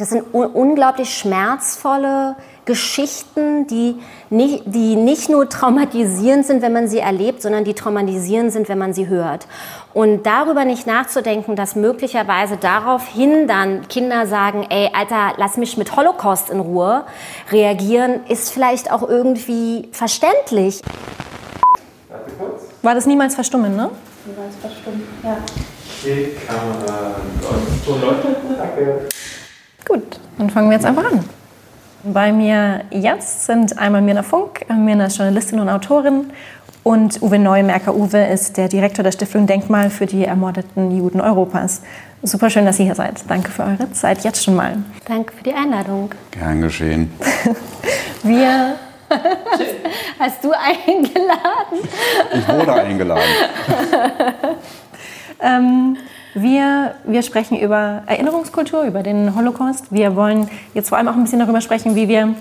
das sind un unglaublich schmerzvolle Geschichten, die nicht, die nicht nur traumatisierend sind, wenn man sie erlebt, sondern die traumatisierend sind, wenn man sie hört. Und darüber nicht nachzudenken, dass möglicherweise daraufhin dann Kinder sagen, ey, Alter, lass mich mit Holocaust in Ruhe reagieren, ist vielleicht auch irgendwie verständlich. War das niemals verstummen, ne? Niemals verstummen, ja. Die Kamera und so Leute. Danke. Gut, dann fangen wir jetzt einfach an. Bei mir jetzt sind einmal Mirna Funk. Mirna ist Journalistin und Autorin und Uwe Neumerker. Uwe ist der Direktor der Stiftung Denkmal für die ermordeten Juden Europas. Super schön, dass ihr hier seid. Danke für eure Zeit jetzt schon mal. Danke für die Einladung. Gern geschehen. Wir Hast du eingeladen? Ich wurde eingeladen. ähm, wir, wir sprechen über Erinnerungskultur, über den Holocaust. Wir wollen jetzt vor allem auch ein bisschen darüber sprechen, wie wir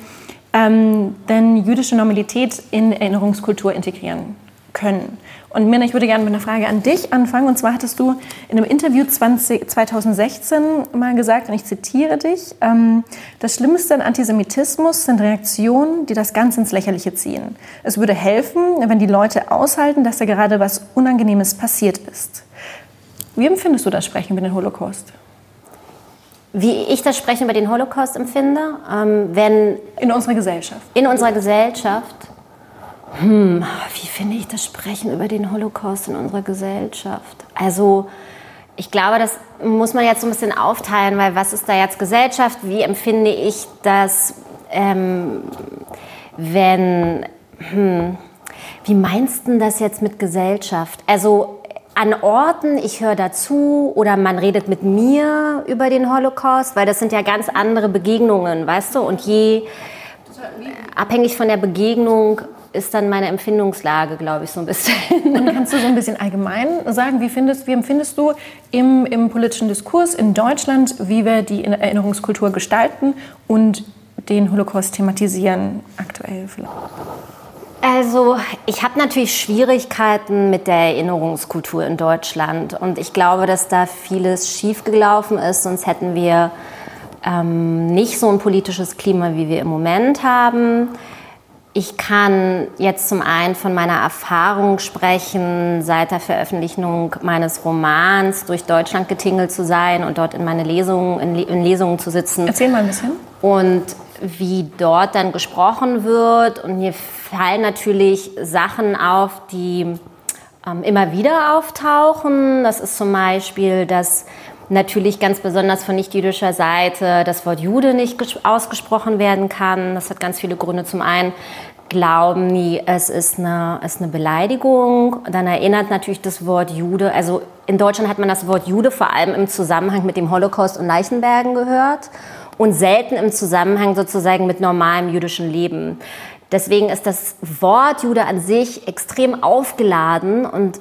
ähm, denn jüdische Normalität in Erinnerungskultur integrieren können. Und Mirna, ich würde gerne mit einer Frage an dich anfangen. Und zwar hattest du in einem Interview 20, 2016 mal gesagt, und ich zitiere dich, ähm, das Schlimmste an Antisemitismus sind Reaktionen, die das Ganze ins Lächerliche ziehen. Es würde helfen, wenn die Leute aushalten, dass da gerade was Unangenehmes passiert ist. Wie empfindest du das Sprechen über den Holocaust? Wie ich das Sprechen über den Holocaust empfinde, ähm, wenn in unserer Gesellschaft. In unserer Gesellschaft. Hm, wie finde ich das Sprechen über den Holocaust in unserer Gesellschaft? Also ich glaube, das muss man jetzt so ein bisschen aufteilen, weil was ist da jetzt Gesellschaft? Wie empfinde ich das, ähm, wenn, hm, wie meinst du das jetzt mit Gesellschaft? Also an Orten, ich höre dazu oder man redet mit mir über den Holocaust, weil das sind ja ganz andere Begegnungen, weißt du? Und je abhängig von der Begegnung ist dann meine Empfindungslage, glaube ich, so ein bisschen. Und kannst du so ein bisschen allgemein sagen, wie, findest, wie empfindest du im, im politischen Diskurs in Deutschland, wie wir die Erinnerungskultur gestalten und den Holocaust thematisieren aktuell vielleicht? Also ich habe natürlich Schwierigkeiten mit der Erinnerungskultur in Deutschland und ich glaube, dass da vieles schiefgelaufen ist, sonst hätten wir ähm, nicht so ein politisches Klima, wie wir im Moment haben. Ich kann jetzt zum einen von meiner Erfahrung sprechen, seit der Veröffentlichung meines Romans durch Deutschland getingelt zu sein und dort in meine Lesungen, in, in Lesungen zu sitzen. Erzähl mal ein bisschen. Und wie dort dann gesprochen wird. Und mir fallen natürlich Sachen auf, die ähm, immer wieder auftauchen. Das ist zum Beispiel, dass natürlich ganz besonders von nicht-jüdischer Seite das Wort Jude nicht ausgesprochen werden kann. Das hat ganz viele Gründe. Zum einen glauben die, es ist eine, ist eine Beleidigung. Dann erinnert natürlich das Wort Jude, also in Deutschland hat man das Wort Jude vor allem im Zusammenhang mit dem Holocaust und Leichenbergen gehört und selten im Zusammenhang sozusagen mit normalem jüdischen Leben. Deswegen ist das Wort Jude an sich extrem aufgeladen und,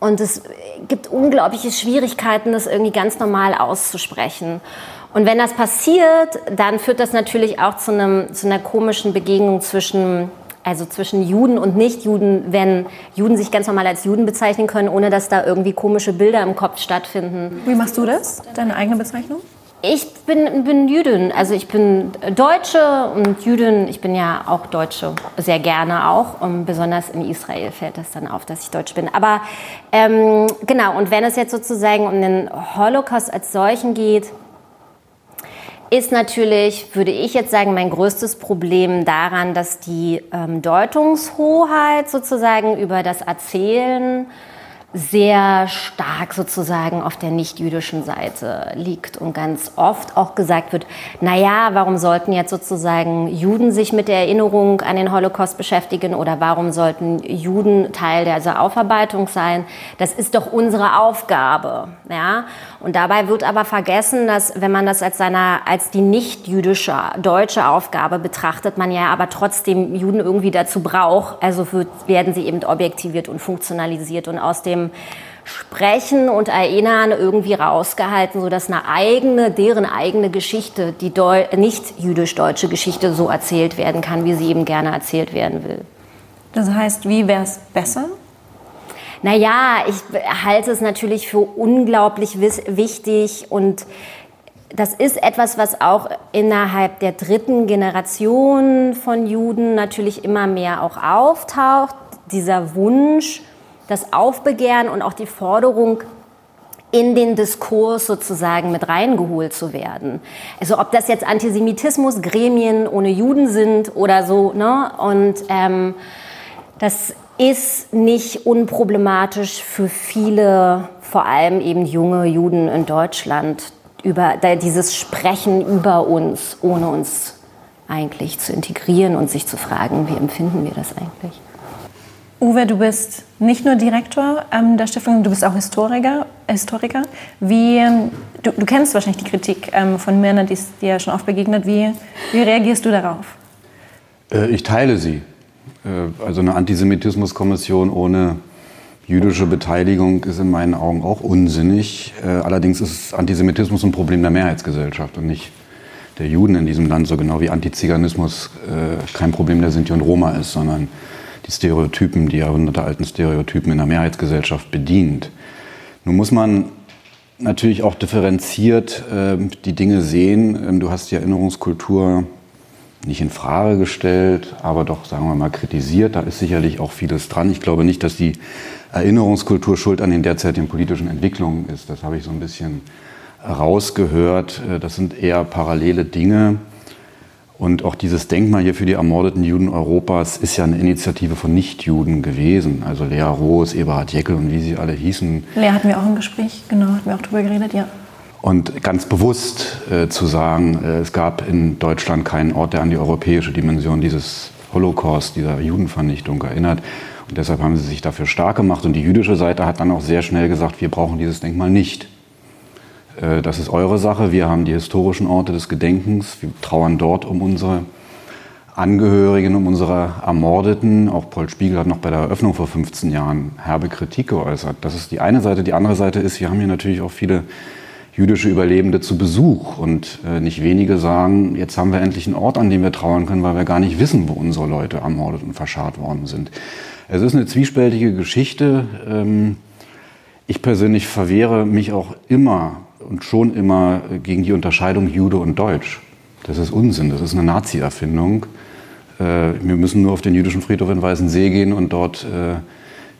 und es gibt unglaubliche Schwierigkeiten, das irgendwie ganz normal auszusprechen. Und wenn das passiert, dann führt das natürlich auch zu, einem, zu einer komischen Begegnung zwischen, also zwischen Juden und Nichtjuden, wenn Juden sich ganz normal als Juden bezeichnen können, ohne dass da irgendwie komische Bilder im Kopf stattfinden. Wie machst du das, deine eigene Bezeichnung? Ich bin, bin Jüdin, also ich bin Deutsche und Jüdin, ich bin ja auch Deutsche, sehr gerne auch. Und besonders in Israel fällt das dann auf, dass ich Deutsch bin. Aber ähm, genau, und wenn es jetzt sozusagen um den Holocaust als solchen geht, ist natürlich, würde ich jetzt sagen, mein größtes Problem daran, dass die ähm, Deutungshoheit sozusagen über das Erzählen sehr stark sozusagen auf der nicht-jüdischen Seite liegt und ganz oft auch gesagt wird, naja, warum sollten jetzt sozusagen Juden sich mit der Erinnerung an den Holocaust beschäftigen oder warum sollten Juden Teil dieser Aufarbeitung sein? Das ist doch unsere Aufgabe, ja? Und dabei wird aber vergessen, dass wenn man das als seiner, als die nicht-jüdische deutsche Aufgabe betrachtet, man ja aber trotzdem Juden irgendwie dazu braucht, also wird, werden sie eben objektiviert und funktionalisiert und aus dem dem Sprechen und Erinnern irgendwie rausgehalten, sodass eine eigene, deren eigene Geschichte, die nicht jüdisch-deutsche Geschichte so erzählt werden kann, wie sie eben gerne erzählt werden will. Das heißt, wie wäre es besser? Naja, ich halte es natürlich für unglaublich wichtig und das ist etwas, was auch innerhalb der dritten Generation von Juden natürlich immer mehr auch auftaucht. Dieser Wunsch, das Aufbegehren und auch die Forderung, in den Diskurs sozusagen mit reingeholt zu werden. Also ob das jetzt Antisemitismus, Gremien ohne Juden sind oder so. Ne? Und ähm, das ist nicht unproblematisch für viele, vor allem eben junge Juden in Deutschland, über dieses Sprechen über uns, ohne uns eigentlich zu integrieren und sich zu fragen, wie empfinden wir das eigentlich? Uwe, du bist nicht nur Direktor ähm, der Stiftung, du bist auch Historiker. Historiker. Wie, ähm, du, du, kennst wahrscheinlich die Kritik ähm, von Männern, die ist dir schon oft begegnet. Wie, wie reagierst du darauf? Äh, ich teile sie. Äh, also eine Antisemitismuskommission ohne jüdische Beteiligung ist in meinen Augen auch unsinnig. Äh, allerdings ist Antisemitismus ein Problem der Mehrheitsgesellschaft und nicht der Juden in diesem Land, so genau wie Antiziganismus kein Problem der Sinti und Roma ist, sondern die Stereotypen, die jahrhundertealten Stereotypen in der Mehrheitsgesellschaft bedient. Nun muss man natürlich auch differenziert äh, die Dinge sehen. Ähm, du hast die Erinnerungskultur nicht in Frage gestellt, aber doch, sagen wir mal, kritisiert. Da ist sicherlich auch vieles dran. Ich glaube nicht, dass die Erinnerungskultur schuld an den derzeitigen politischen Entwicklungen ist. Das habe ich so ein bisschen rausgehört. Äh, das sind eher parallele Dinge. Und auch dieses Denkmal hier für die ermordeten Juden Europas ist ja eine Initiative von Nichtjuden gewesen. Also Lea Roos, Eberhard Jeckel und wie sie alle hießen. Lea hatten wir auch im Gespräch, genau, hatten wir auch drüber geredet, ja. Und ganz bewusst äh, zu sagen, äh, es gab in Deutschland keinen Ort, der an die europäische Dimension dieses Holocaust, dieser Judenvernichtung erinnert. Und deshalb haben sie sich dafür stark gemacht. Und die jüdische Seite hat dann auch sehr schnell gesagt, wir brauchen dieses Denkmal nicht. Äh, das ist eure Sache. Wir haben die historischen Orte des Gedenkens. Wir trauern dort um unsere Angehörigen, um unsere Ermordeten. Auch Paul Spiegel hat noch bei der Eröffnung vor 15 Jahren herbe Kritik geäußert. Das ist die eine Seite. Die andere Seite ist, wir haben hier natürlich auch viele jüdische Überlebende zu Besuch. Und äh, nicht wenige sagen, jetzt haben wir endlich einen Ort, an dem wir trauern können, weil wir gar nicht wissen, wo unsere Leute ermordet und verscharrt worden sind. Es ist eine zwiespältige Geschichte. Ähm, ich persönlich verwehre mich auch immer und schon immer gegen die Unterscheidung Jude und Deutsch. Das ist Unsinn, das ist eine Nazi-Erfindung. Äh, wir müssen nur auf den jüdischen Friedhof in Weißensee gehen und dort äh,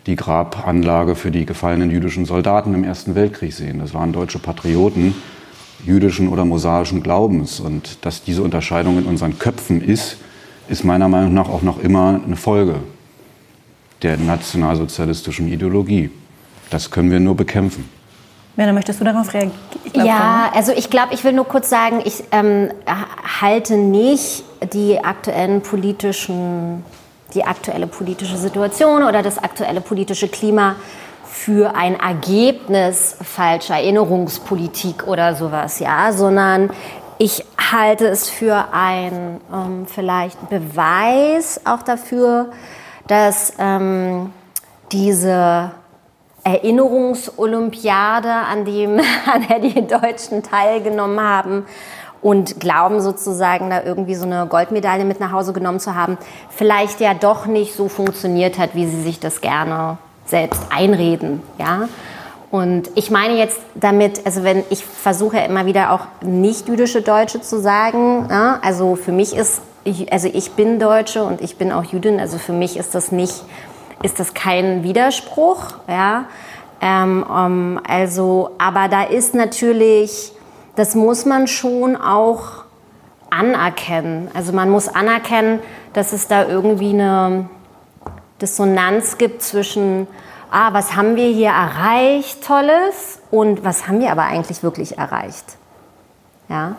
die Grabanlage für die gefallenen jüdischen Soldaten im Ersten Weltkrieg sehen. Das waren deutsche Patrioten jüdischen oder mosaischen Glaubens. Und dass diese Unterscheidung in unseren Köpfen ist, ist meiner Meinung nach auch noch immer eine Folge der nationalsozialistischen Ideologie. Das können wir nur bekämpfen. Werner, möchtest du darauf reagieren? Ja, also ich glaube, ich will nur kurz sagen, ich ähm, halte nicht die aktuellen politischen, die aktuelle politische Situation oder das aktuelle politische Klima für ein Ergebnis falscher Erinnerungspolitik oder sowas, ja, sondern ich halte es für ein ähm, vielleicht Beweis auch dafür, dass ähm, diese Erinnerungsolympiade, an, dem, an der die Deutschen teilgenommen haben und glauben sozusagen da irgendwie so eine Goldmedaille mit nach Hause genommen zu haben, vielleicht ja doch nicht so funktioniert hat, wie sie sich das gerne selbst einreden, ja. Und ich meine jetzt damit, also wenn ich versuche immer wieder auch nicht jüdische Deutsche zu sagen, ja, also für mich ist, also ich bin Deutsche und ich bin auch Jüdin, also für mich ist das nicht ist das kein Widerspruch. Ja? Ähm, um, ähm, also, aber da ist natürlich, das muss man schon auch anerkennen. Also man muss anerkennen, dass es da irgendwie eine Dissonanz gibt zwischen, ah, was haben wir hier erreicht, Tolles, und was haben wir aber eigentlich wirklich erreicht. Ja.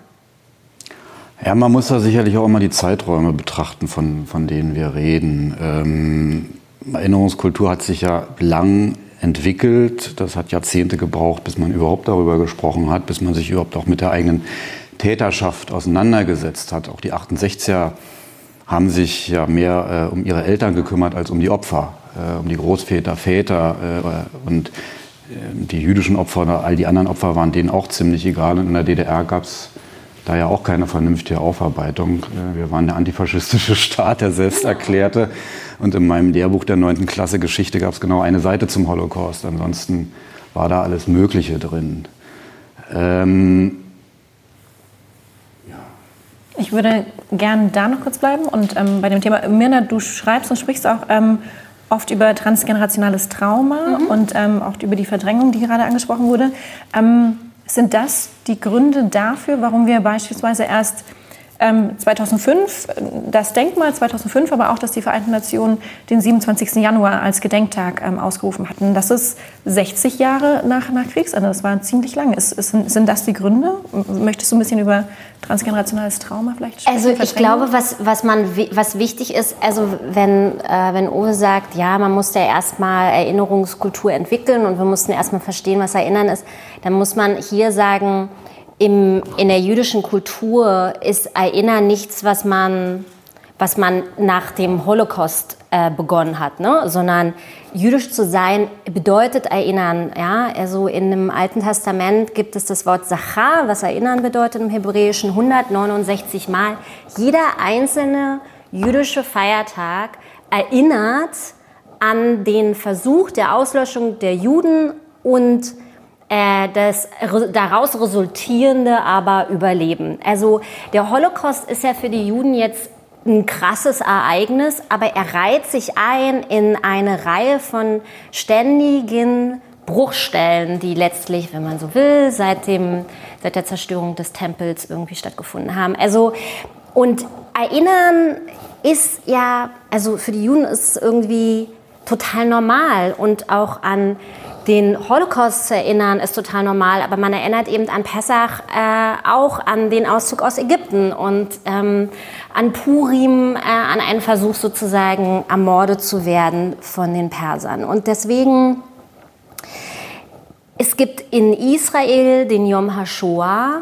Ja, man muss da sicherlich auch immer die Zeiträume betrachten, von, von denen wir reden. Ähm, Erinnerungskultur hat sich ja lang entwickelt. Das hat Jahrzehnte gebraucht, bis man überhaupt darüber gesprochen hat, bis man sich überhaupt auch mit der eigenen Täterschaft auseinandergesetzt hat. Auch die 68er haben sich ja mehr äh, um ihre Eltern gekümmert als um die Opfer, äh, um die Großväter, Väter äh, und äh, die jüdischen Opfer oder all die anderen Opfer waren denen auch ziemlich egal. Und in der DDR gab es da ja auch keine vernünftige Aufarbeitung. Äh, wir waren der antifaschistische Staat, der selbst erklärte. Und in meinem Lehrbuch der 9. Klasse Geschichte gab es genau eine Seite zum Holocaust. Ansonsten war da alles Mögliche drin. Ähm, Ich würde gern da noch kurz bleiben und ähm, bei dem Thema, Mirna, du schreibst und sprichst auch ähm, oft über transgenerationales Trauma mhm. und ähm, auch über die Verdrängung, die gerade angesprochen wurde. Ähm, sind das die Gründe dafür, warum wir beispielsweise erst 2005 ähm, das Denkmal, 2005 aber auch, dass die Vereinten Nationen den 27. Januar als Gedenktag ähm, ausgerufen hatten. Das ist 60 Jahre nach, nach Kriegsende, das war ziemlich lang. Ist, ist, sind das die Gründe? Möchtest du ein bisschen über transgenerationales Trauma vielleicht sprechen? Also ich glaube, was, was, man, was wichtig ist, also wenn, äh, wenn Uwe sagt, ja, man muss ja erstmal Erinnerungskultur entwickeln und wir mussten erstmal verstehen, was Erinnern ist, dann muss man hier sagen, im, in der jüdischen Kultur ist Erinnern nichts, was man, was man nach dem Holocaust äh, begonnen hat, ne? sondern jüdisch zu sein bedeutet erinnern. Ja? Also in dem Alten Testament gibt es das Wort Zachar, was erinnern bedeutet im Hebräischen 169 Mal. Jeder einzelne jüdische Feiertag erinnert an den Versuch der Auslöschung der Juden und äh, das daraus resultierende aber Überleben. Also der Holocaust ist ja für die Juden jetzt ein krasses Ereignis, aber er reiht sich ein in eine Reihe von ständigen Bruchstellen, die letztlich, wenn man so will, seit, dem, seit der Zerstörung des Tempels irgendwie stattgefunden haben. Also, und Erinnern ist ja, also für die Juden ist es irgendwie total normal und auch an den Holocaust zu erinnern, ist total normal, aber man erinnert eben an Pessach äh, auch an den Auszug aus Ägypten und ähm, an Purim, äh, an einen Versuch sozusagen ermordet zu werden von den Persern. Und deswegen, es gibt in Israel den Yom HaShoah,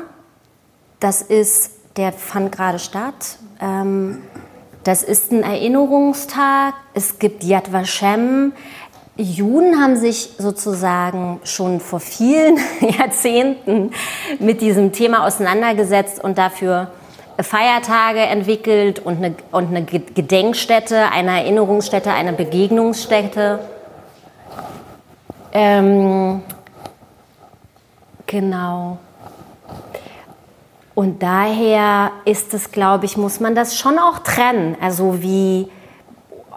das ist, der fand gerade statt. Ähm, das ist ein Erinnerungstag. Es gibt Yad Vashem. Juden haben sich sozusagen schon vor vielen Jahrzehnten mit diesem Thema auseinandergesetzt und dafür Feiertage entwickelt und eine, und eine Gedenkstätte, eine Erinnerungsstätte, eine Begegnungsstätte. Ähm, genau. Und daher ist es, glaube ich, muss man das schon auch trennen. Also wie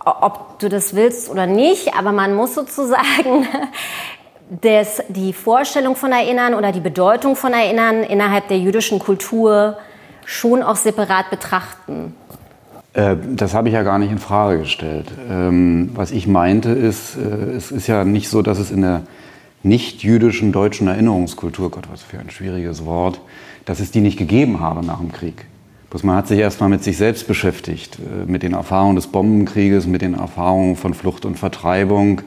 ob du das willst oder nicht, aber man muss sozusagen das, die Vorstellung von Erinnern oder die Bedeutung von Erinnern innerhalb der jüdischen Kultur schon auch separat betrachten. Äh, das habe ich ja gar nicht in Frage gestellt. Ähm, was ich meinte ist, äh, es ist ja nicht so, dass es in der nicht-jüdischen deutschen Erinnerungskultur, Gott, was für ein schwieriges Wort, dass es die nicht gegeben habe nach dem Krieg. Bloß man hat sich erstmal mit sich selbst beschäftigt, äh, mit den Erfahrungen des Bombenkrieges, mit den Erfahrungen von Flucht und Vertreibung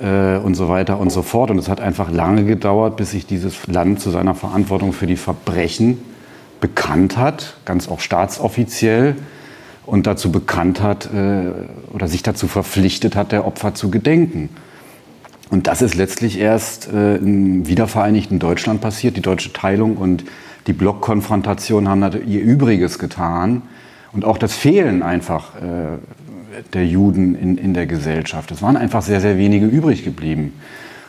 äh, und so weiter und so fort. Und es hat einfach lange gedauert, bis sich dieses Land zu seiner Verantwortung für die Verbrechen bekannt hat, ganz auch staatsoffiziell, und dazu bekannt hat äh, oder sich dazu verpflichtet hat, der Opfer zu gedenken. Und das ist letztlich erst äh, im wiedervereinigten Deutschland passiert, die deutsche Teilung und die Blockkonfrontation haben ihr Übriges getan und auch das Fehlen einfach äh, der Juden in, in der Gesellschaft. Es waren einfach sehr, sehr wenige übrig geblieben.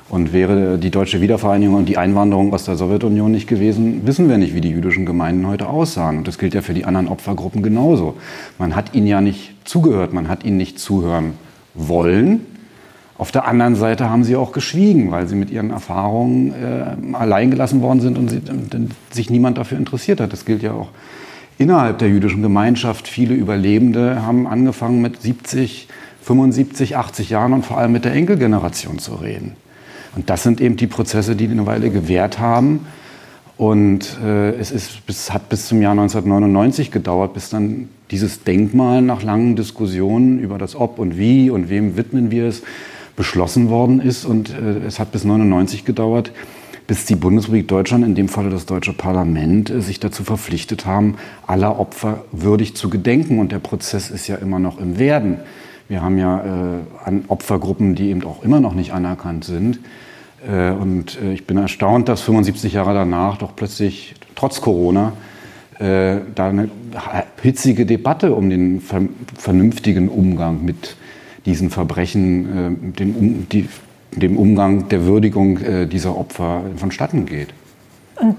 Und wäre die deutsche Wiedervereinigung und die Einwanderung aus der Sowjetunion nicht gewesen, wissen wir nicht, wie die jüdischen Gemeinden heute aussahen. Und das gilt ja für die anderen Opfergruppen genauso. Man hat ihnen ja nicht zugehört, man hat ihnen nicht zuhören wollen. Auf der anderen Seite haben sie auch geschwiegen, weil sie mit ihren Erfahrungen äh, allein gelassen worden sind und, sie, und sich niemand dafür interessiert hat. Das gilt ja auch innerhalb der jüdischen Gemeinschaft. Viele Überlebende haben angefangen mit 70, 75, 80 Jahren und vor allem mit der Enkelgeneration zu reden. Und das sind eben die Prozesse, die eine Weile gewährt haben. Und äh, es ist, bis, hat bis zum Jahr 1999 gedauert, bis dann dieses Denkmal nach langen Diskussionen über das Ob und Wie und wem widmen wir es beschlossen worden ist. Und äh, es hat bis 99 gedauert, bis die Bundesrepublik Deutschland, in dem Falle das deutsche Parlament, äh, sich dazu verpflichtet haben, aller Opfer würdig zu gedenken. Und der Prozess ist ja immer noch im Werden. Wir haben ja äh, an Opfergruppen, die eben auch immer noch nicht anerkannt sind. Äh, und äh, ich bin erstaunt, dass 75 Jahre danach doch plötzlich, trotz Corona, äh, da eine hitzige Debatte um den ver vernünftigen Umgang mit diesen Verbrechen, äh, dem, die, dem Umgang der Würdigung äh, dieser Opfer vonstatten geht. Und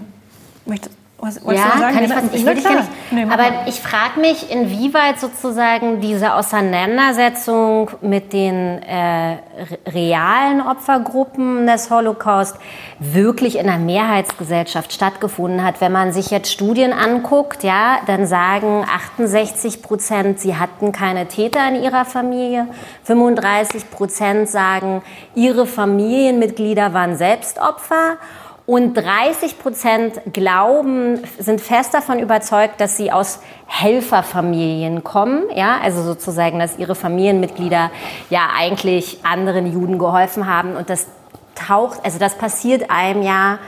möchte Was, ja, kann ich, was, ich will dich gar nicht. Nee, aber mal. ich frage mich, inwieweit sozusagen diese Auseinandersetzung mit den äh, re- realen Opfergruppen des Holocaust wirklich in der Mehrheitsgesellschaft stattgefunden hat. Wenn man sich jetzt Studien anguckt, ja, dann sagen 68 Prozent, sie hatten keine Täter in ihrer Familie. 35 Prozent sagen, ihre Familienmitglieder waren selbst Opfer. Und 30 Prozent glauben, sind fest davon überzeugt, dass sie aus Helferfamilien kommen, ja, also sozusagen, dass ihre Familienmitglieder ja eigentlich anderen Juden geholfen haben. Und das taucht, also das passiert einem ja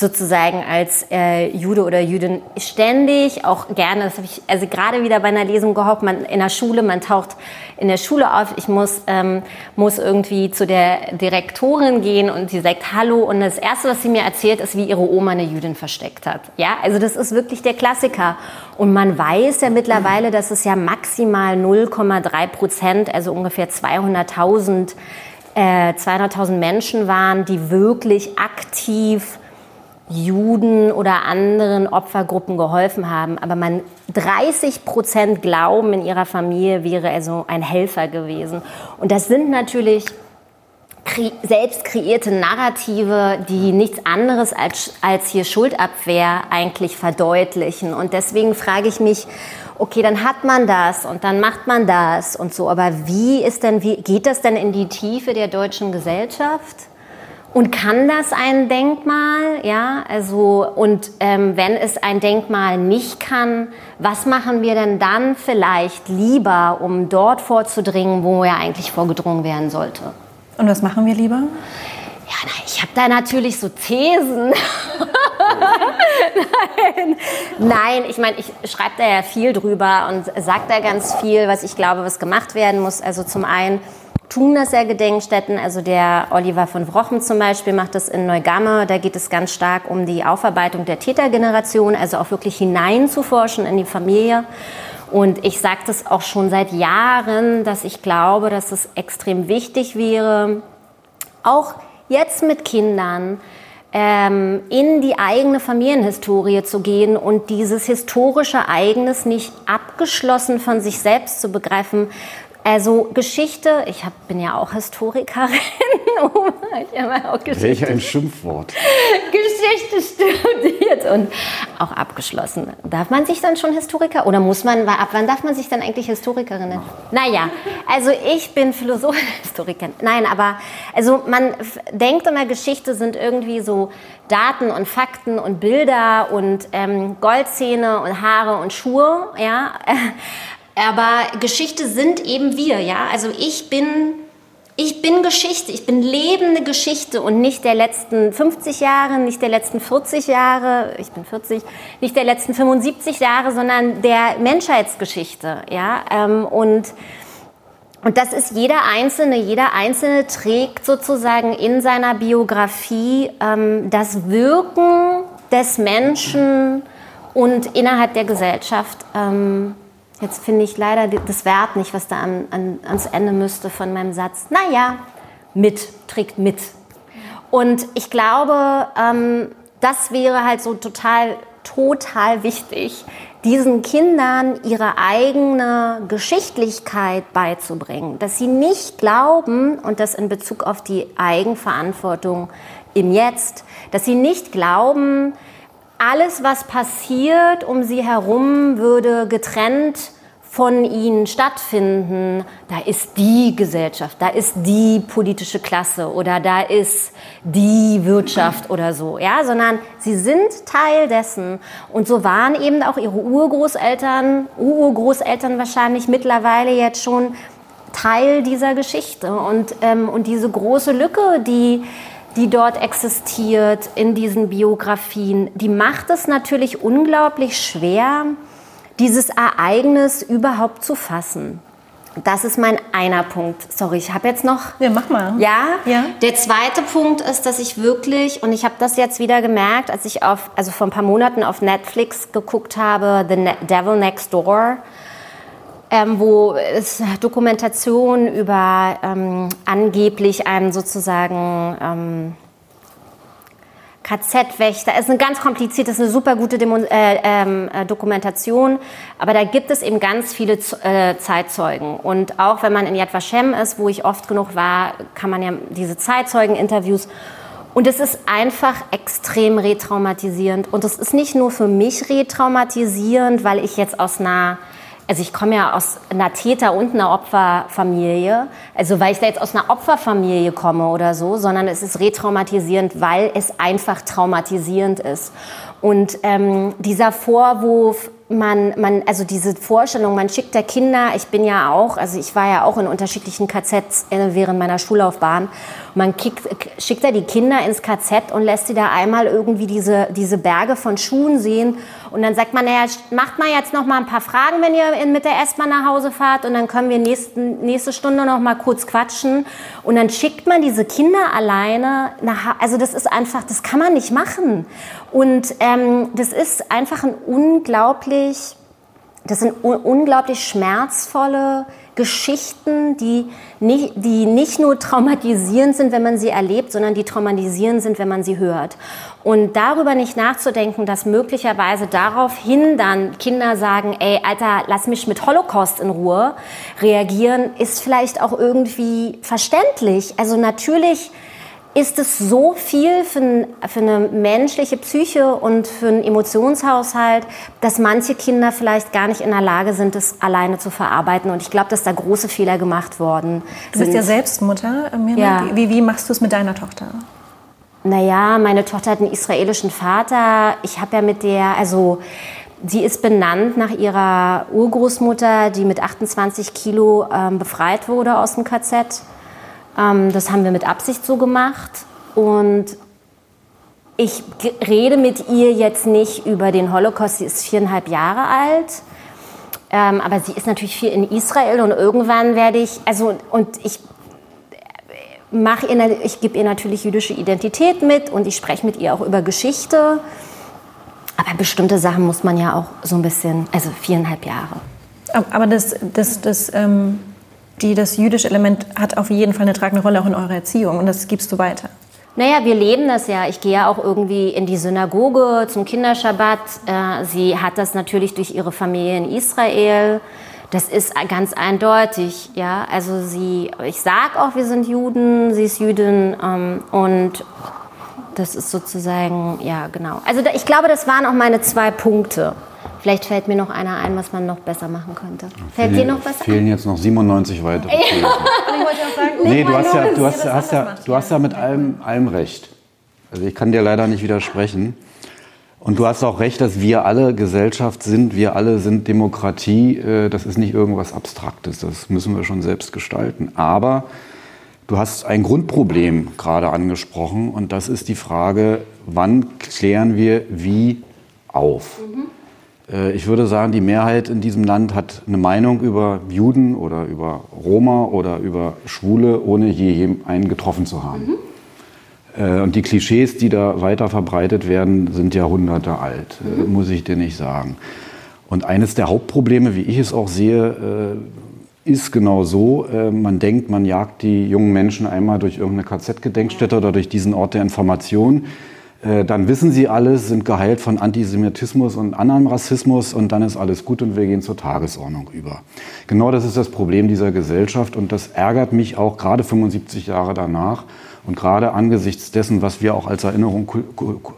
sozusagen als äh, Jude oder Jüdin ständig, auch gerne, das habe ich also gerade wieder bei einer Lesung gehofft, man in der Schule, man taucht in der Schule auf, ich muss, ähm, muss irgendwie zu der Direktorin gehen und sie sagt Hallo und das Erste, was sie mir erzählt, ist, wie ihre Oma eine Jüdin versteckt hat. Ja, also das ist wirklich der Klassiker. Und man weiß ja mittlerweile, dass es ja maximal 0,3 Prozent, also ungefähr 200.000 äh, 200.000 Menschen waren, die wirklich aktiv Juden oder anderen Opfergruppen geholfen haben. Aber man 30 Prozent glauben, in ihrer Familie wäre also ein Helfer gewesen. Und das sind natürlich selbst kreierte Narrative, die nichts anderes als, als hier Schuldabwehr eigentlich verdeutlichen. Und deswegen frage ich mich, okay, dann hat man das und dann macht man das und so. Aber wie ist denn, wie geht das denn in die Tiefe der deutschen Gesellschaft? Und kann das ein Denkmal? Ja, also und ähm, wenn es ein Denkmal nicht kann, was machen wir denn dann vielleicht lieber, um dort vorzudringen, wo ja eigentlich vorgedrungen werden sollte? Und was machen wir lieber? Ja, ich habe da natürlich so Thesen. Nein. Nein, ich meine, ich schreibe da ja viel drüber und sage da ganz viel, was ich glaube, was gemacht werden muss. Also zum einen tun das ja Gedenkstätten. Also der Oliver von Wrochen zum Beispiel macht das in Neugamme. Da geht es ganz stark um die Aufarbeitung der Tätergeneration, also auch wirklich hineinzuforschen in die Familie. Und ich sage das auch schon seit Jahren, dass ich glaube, dass es extrem wichtig wäre, auch jetzt mit Kindern ähm, in die eigene Familienhistorie zu gehen und dieses historische Ereignis nicht abgeschlossen von sich selbst zu begreifen. Also Geschichte, ich hab, bin ja auch Historikerin. ich habe auch Geschichte Welch ein Schimpfwort. Geschichte studiert und auch abgeschlossen. Darf man sich dann schon Historiker oder muss man, ab wann darf man sich dann eigentlich Historikerin nennen? Naja, also ich bin Philosophin, Historikerin. Nein, aber also man denkt immer, Geschichte sind irgendwie so Daten und Fakten und Bilder und ähm, Goldzähne und Haare und Schuhe, ja. Aber Geschichte sind eben wir, ja. Also ich bin ich bin Geschichte, ich bin lebende Geschichte und nicht der letzten 50 Jahre, nicht der letzten 40 Jahre, ich bin 40, nicht der letzten 75 Jahre, sondern der Menschheitsgeschichte. Ja? Ähm, Und, und das ist jeder Einzelne, jeder Einzelne trägt sozusagen in seiner Biografie ähm, das Wirken des Menschen und innerhalb der Gesellschaft. Ähm, Jetzt finde ich leider das Verb nicht, was da an, an, ans Ende müsste von meinem Satz. Naja, mit, trägt mit. Und ich glaube, ähm, das wäre halt so total, total wichtig, diesen Kindern ihre eigene Geschichtlichkeit beizubringen. Dass sie nicht glauben, und das in Bezug auf die Eigenverantwortung im Jetzt, dass sie nicht glauben, alles, was passiert um sie herum, würde getrennt von ihnen stattfinden. Da ist die Gesellschaft, da ist die politische Klasse oder da ist die Wirtschaft oder so, ja, sondern sie sind Teil dessen. Und so waren eben auch ihre Urgroßeltern, Urgroßeltern wahrscheinlich mittlerweile jetzt schon Teil dieser Geschichte. Und, ähm, und diese große Lücke, die die dort existiert in diesen Biografien, die macht es natürlich unglaublich schwer, dieses Ereignis überhaupt zu fassen. Das ist mein einer Punkt. Sorry, ich habe jetzt noch Ja, mach mal. ja? Ja. Der zweite Punkt ist, dass ich wirklich, und ich habe das jetzt wieder gemerkt, als ich auf, also vor ein paar Monaten auf Netflix geguckt habe, The Ne- Devil Next Door, ähm, wo es Dokumentation über ähm, angeblich einen sozusagen ähm, KZ-Wächter. Es ist eine ganz komplizierte, es ist eine super gute Demo äh, ähm, äh, Dokumentation, aber da gibt es eben ganz viele äh, Zeitzeugen. Und auch wenn man in Yad Vashem ist, wo ich oft genug war, kann man ja diese Zeitzeugen-Interviews und es ist einfach extrem retraumatisierend. Und es ist nicht nur für mich retraumatisierend, weil ich jetzt aus einer also ich komme ja aus einer Täter- und einer Opferfamilie, also weil ich da jetzt aus einer Opferfamilie komme oder so, sondern es ist retraumatisierend, weil es einfach traumatisierend ist. Und ähm, dieser Vorwurf, man, man, also diese Vorstellung, man schickt der Kinder, ich bin ja auch, also ich war ja auch in unterschiedlichen KZs äh, während meiner Schullaufbahn, man kickt, schickt da die Kinder ins KZ und lässt sie da einmal irgendwie diese, diese Berge von Schuhen sehen und dann sagt man, naja, macht mal jetzt noch mal ein paar Fragen, wenn ihr mit der S-Bahn nach Hause fahrt. Und dann können wir nächsten, nächste Stunde noch mal kurz quatschen. Und dann schickt man diese Kinder alleine nach, also das ist einfach, das kann man nicht machen. Und ähm, das ist einfach ein unglaublich, das sind unglaublich schmerzvolle Geschichten, die nicht, die nicht nur traumatisierend sind, wenn man sie erlebt, sondern die traumatisierend sind, wenn man sie hört. Und darüber nicht nachzudenken, dass möglicherweise daraufhin dann Kinder sagen, ey, Alter, lass mich mit Holocaust in Ruhe reagieren, ist vielleicht auch irgendwie verständlich. Also natürlich ist es so viel für, für, eine menschliche Psyche und für einen Emotionshaushalt, dass manche Kinder vielleicht gar nicht in der Lage sind, das alleine zu verarbeiten. Und ich glaube, dass da große Fehler gemacht worden Du bist ja selbst Mutter. Mirna. Ja. Wie, wie machst du es mit deiner Tochter? Naja, meine Tochter hat einen israelischen Vater. Ich habe ja mit der, also sie ist benannt nach ihrer Urgroßmutter, die mit 28 Kilo ähm, befreit wurde aus dem KZ. Ähm, das haben wir mit Absicht so gemacht. Und ich rede mit ihr jetzt nicht über den Holocaust. Sie ist viereinhalb Jahre alt. Ähm, aber sie ist natürlich viel in Israel und irgendwann werde ich, also und ich mache ihr, ich gebe ihr natürlich jüdische Identität mit und ich spreche mit ihr auch über Geschichte. Aber bestimmte Sachen muss man ja auch so ein bisschen, also viereinhalb Jahre. Aber das, das, das ähm, die, das jüdische Element hat auf jeden Fall eine tragende Rolle auch in eurer Erziehung und das gibst du weiter. Naja, wir leben das ja. Ich gehe ja auch irgendwie in die Synagoge zum Kinderschabbat. Äh, sie hat das natürlich durch ihre Familie in Israel. Das ist ganz eindeutig, ja. Also sie, ich sag auch, wir sind Juden, sie ist Jüdin ähm, und das ist sozusagen, ja, genau. Also ich glaube, das waren auch meine zwei Punkte. Vielleicht fällt mir noch einer ein, was man noch besser machen könnte. Fällt fehlen, dir noch was fehlen jetzt noch 97 weitere ja. ich wollte auch sagen, nee, du hast ja, du hast, hast ja, du hast ja mit allem, allem recht. Also ich kann dir leider nicht widersprechen. Und du hast auch recht, dass wir alle Gesellschaft sind, wir alle sind Demokratie. Äh, das ist nicht irgendwas Abstraktes, das müssen wir schon selbst gestalten. Aber du hast ein Grundproblem gerade angesprochen und das ist die Frage, wann klären wir wie auf? Mhm. Äh, ich würde sagen, die Mehrheit in diesem Land hat eine Meinung über Juden oder über Roma oder über Schwule, ohne je einen getroffen zu haben. Mhm. Und die Klischees, die da weiter verbreitet werden, sind Jahrhunderte alt, äh, mhm. muss ich dir nicht sagen. Und eines der Hauptprobleme, wie ich es auch sehe, ist genau so. Man denkt, man jagt die jungen Menschen einmal durch irgendeine KZ-Gedenkstätte oder durch diesen Ort der Information äh, dann wissen sie alles, sind geheilt von Antisemitismus und anderem Rassismus und dann ist alles gut und wir gehen zur Tagesordnung über. Genau das ist das Problem dieser Gesellschaft und das ärgert mich auch gerade 75 Jahre danach und gerade angesichts dessen, was wir auch als Erinnerung,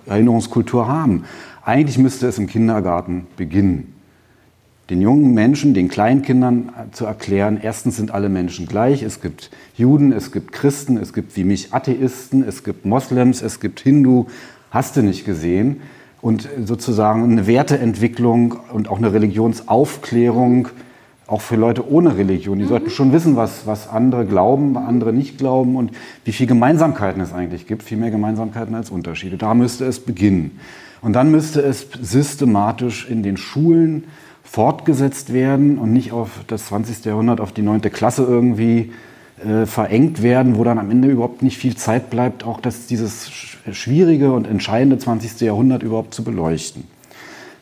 Erinnerungskultur haben. Eigentlich müsste es im Kindergarten beginnen den jungen Menschen, den Kleinkindern zu erklären, erstens sind alle Menschen gleich. Es gibt Juden, es gibt Christen, es gibt wie mich Atheisten, es gibt Moslems, es gibt Hindu, hast du nicht gesehen. Und sozusagen eine Werteentwicklung und auch eine Religionsaufklärung, auch für Leute ohne Religion. Die sollten schon wissen, was, was andere glauben, andere nicht glauben und wie viele Gemeinsamkeiten es eigentlich gibt. Viel mehr Gemeinsamkeiten als Unterschiede. Da müsste es beginnen. Und dann müsste es systematisch in den Schulen, fortgesetzt werden und nicht auf das 20. Jahrhundert, auf die 9. Klasse irgendwie äh, verengt werden, wo dann am Ende überhaupt nicht viel Zeit bleibt, auch das, dieses schwierige und entscheidende 20. Jahrhundert überhaupt zu beleuchten.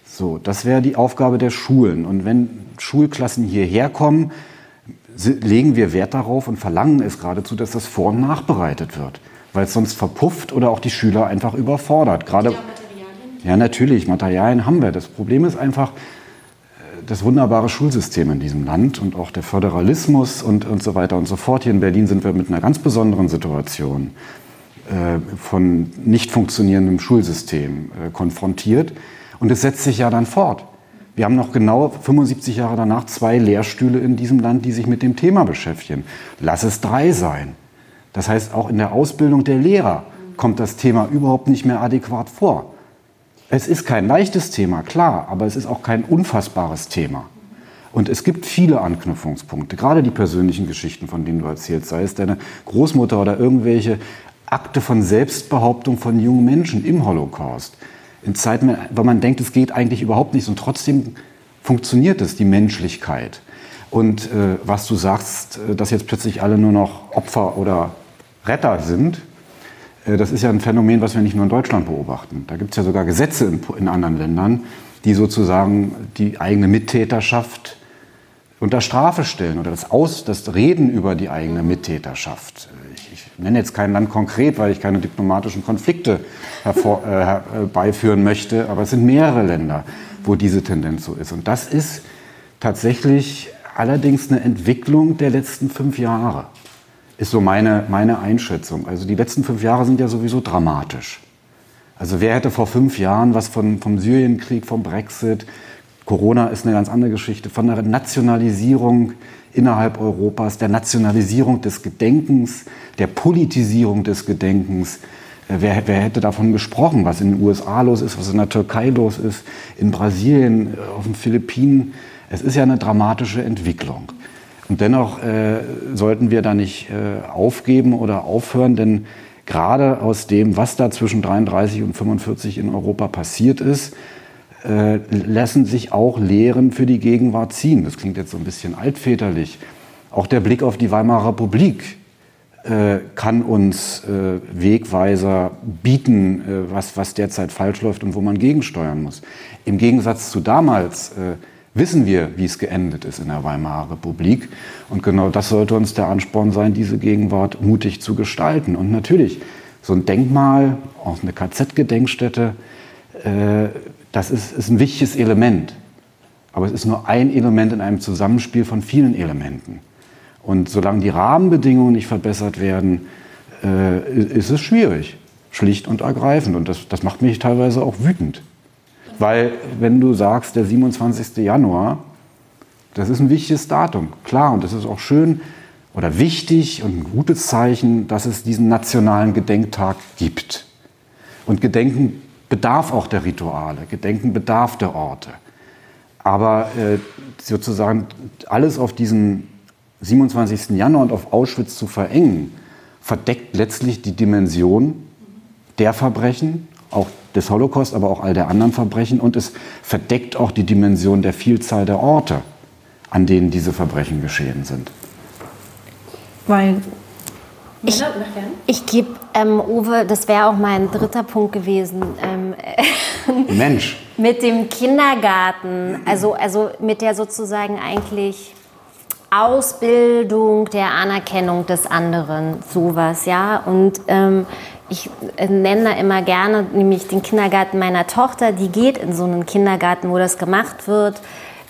So, das wäre die Aufgabe der Schulen. Und wenn Schulklassen hierher kommen, legen wir Wert darauf und verlangen es geradezu, dass das vor- und nachbereitet wird. weil es sonst verpufft oder auch die Schüler einfach überfordert. Gerade ja, natürlich, Materialien haben wir. Das Problem ist einfach das wunderbare Schulsystem in diesem Land und auch der Föderalismus und, und so weiter und so fort. Hier in Berlin sind wir mit einer ganz besonderen Situation äh, von nicht funktionierendem Schulsystem äh, konfrontiert. Und es setzt sich ja dann fort. Wir haben noch genau 75 Jahre danach zwei Lehrstühle in diesem Land, die sich mit dem Thema beschäftigen. Lass es drei sein. Das heißt, auch in der Ausbildung der Lehrer kommt das Thema überhaupt nicht mehr adäquat vor. Es ist kein leichtes Thema, klar, aber es ist auch kein unfassbares Thema. Und es gibt viele Anknüpfungspunkte, gerade die persönlichen Geschichten, von denen du erzählst, sei es deine Großmutter oder irgendwelche Akte von Selbstbehauptung von jungen Menschen im Holocaust in Zeiten, weil man denkt, es geht eigentlich überhaupt nicht und trotzdem funktioniert es, die Menschlichkeit. Und äh, was du sagst, äh, dass jetzt plötzlich alle nur noch Opfer oder Retter sind, das ist ja ein Phänomen, was wir nicht nur in Deutschland beobachten. Da gibt es ja sogar Gesetze in, in, anderen Ländern, die sozusagen die eigene Mittäterschaft unter Strafe stellen oder das, Aus, das Reden über die eigene Mittäterschaft nenne jetzt kein Land konkret, weil ich keine diplomatischen Konflikte hervor, äh, herbeiführen möchte, aber es sind mehrere Länder, wo diese Tendenz so ist. Und das ist tatsächlich allerdings eine Entwicklung der letzten fünf Jahre, ist so meine, meine Einschätzung. Also die letzten fünf Jahre sind ja sowieso dramatisch. Also wer hätte vor fünf Jahren was von, vom Syrienkrieg, vom Brexit, Corona ist eine ganz andere Geschichte, von der Nationalisierung innerhalb Europas, der Nationalisierung des Gedenkens, der Politisierung des Gedenkens. Äh, wer, wer, hätte davon gesprochen, was in den USA los ist, was in der Türkei los ist, in Brasilien, äh, auf den Philippinen? Es ist ja eine dramatische Entwicklung. Und dennoch äh, sollten wir da nicht äh, aufgeben oder aufhören, denn gerade aus dem, was da zwischen 33 und 45 in Europa passiert ist, äh, lassen sich auch Lehren für die Gegenwart ziehen. Das klingt jetzt so ein bisschen altväterlich. Auch der Blick auf die Weimarer Republik äh, kann uns äh, Wegweiser bieten, äh, was, was derzeit falsch läuft und wo man gegensteuern muss. Im Gegensatz zu damals äh, wissen wir, wie es geendet ist in der Weimarer Republik. Und genau das sollte uns der Ansporn sein, diese Gegenwart mutig zu gestalten. Und natürlich, so ein Denkmal, auch eine KZ-Gedenkstätte, äh, das ist, ist ein wichtiges Element. Aber es ist nur ein Element in einem Zusammenspiel von vielen Elementen. Und solange die Rahmenbedingungen nicht verbessert werden, äh, ist es schwierig, schlicht und ergreifend. Und das, das macht mich teilweise auch wütend. Weil wenn du sagst, der 27. Januar, das ist ein wichtiges Datum, klar, und das ist auch schön oder wichtig und ein gutes Zeichen, dass es diesen nationalen Gedenktag gibt. Und Gedenken bedarf auch der Rituale, Gedenken bedarf der Orte. Aber äh, sozusagen alles auf diesen 27. Januar und auf Auschwitz zu verengen, verdeckt letztlich die Dimension der Verbrechen, auch des Holocaust, aber auch all der anderen Verbrechen und es verdeckt auch die Dimension der Vielzahl der Orte, an denen diese Verbrechen geschehen sind. Weil ich, ich gebe ähm, Uwe, das wäre auch mein dritter Punkt gewesen. Ähm, Mensch. mit dem Kindergarten, also, also mit der sozusagen eigentlich Ausbildung der Anerkennung des anderen, sowas, ja. Und ähm, ich äh, nenne da immer gerne nämlich den Kindergarten meiner Tochter, die geht in so einen Kindergarten, wo das gemacht wird.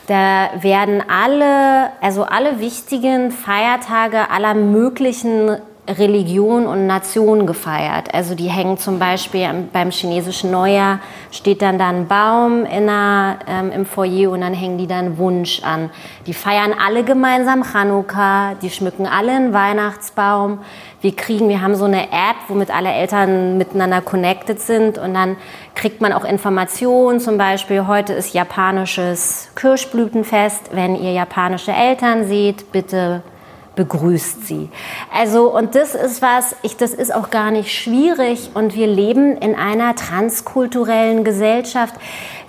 Da werden alle, also alle wichtigen Feiertage aller möglichen Religion und Nation gefeiert. Also die hängen zum Beispiel beim chinesischen Neujahr, steht dann da ein Baum in der, ähm, im Foyer und dann hängen die dann Wunsch an. Die feiern alle gemeinsam Chanukka, die schmücken alle einen Weihnachtsbaum. Wir kriegen, wir haben so eine App, womit alle Eltern miteinander connected sind und dann kriegt man auch Informationen, zum Beispiel heute ist japanisches Kirschblütenfest. Wenn ihr japanische Eltern seht, bitte begrüßt sie. Also, und das ist was, ich, das ist auch gar nicht schwierig und wir leben in einer transkulturellen Gesellschaft.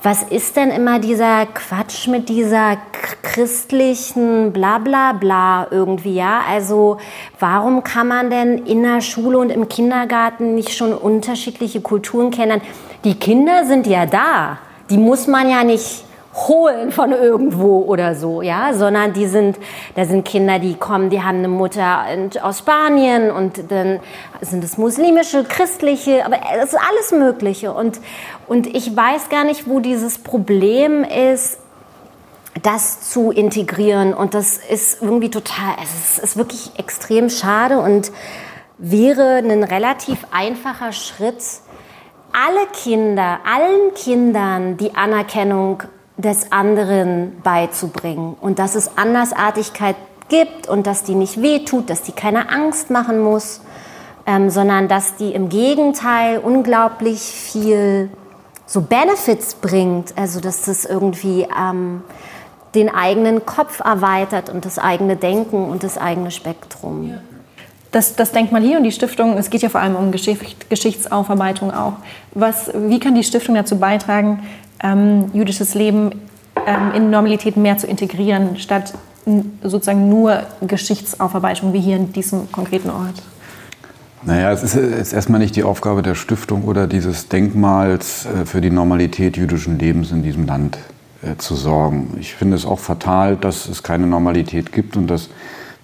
Was ist denn immer dieser Quatsch mit dieser christlichen Blablabla bla, bla irgendwie, ja? Also, warum kann man denn in der Schule und im Kindergarten nicht schon unterschiedliche Kulturen kennen? Die Kinder sind ja da. Die muss man ja nicht holen von irgendwo oder so, ja, sondern die sind, da sind Kinder, die kommen, die haben eine Mutter aus Spanien und dann sind es muslimische, christliche, aber es ist alles Mögliche. Und, und ich weiß gar nicht, wo dieses Problem ist, das zu integrieren. Und das ist irgendwie total, es ist wirklich extrem schade und wäre ein relativ einfacher Schritt, alle Kinder, allen Kindern die Anerkennung des anderen beizubringen und dass es Andersartigkeit gibt und dass die nicht wehtut, dass die keine Angst machen muss, ähm, sondern dass die im Gegenteil unglaublich viel so Benefits bringt, also dass das irgendwie ähm, den eigenen Kopf erweitert und das eigene Denken und das eigene Spektrum. Das, das Denkmal hier und die Stiftung, es geht ja vor allem um Geschicht, Geschichtsaufarbeitung auch. Was, wie kann die Stiftung dazu beitragen, ähm, jüdisches Leben ähm, in Normalität mehr zu integrieren, statt sozusagen nur Geschichtsaufarbeitung wie hier in diesem konkreten Ort? Naja, es ist, ist erstmal nicht die Aufgabe der Stiftung oder dieses Denkmals äh, für die Normalität jüdischen Lebens in diesem Land äh, zu sorgen. Ich finde es auch fatal, dass es keine Normalität gibt und dass,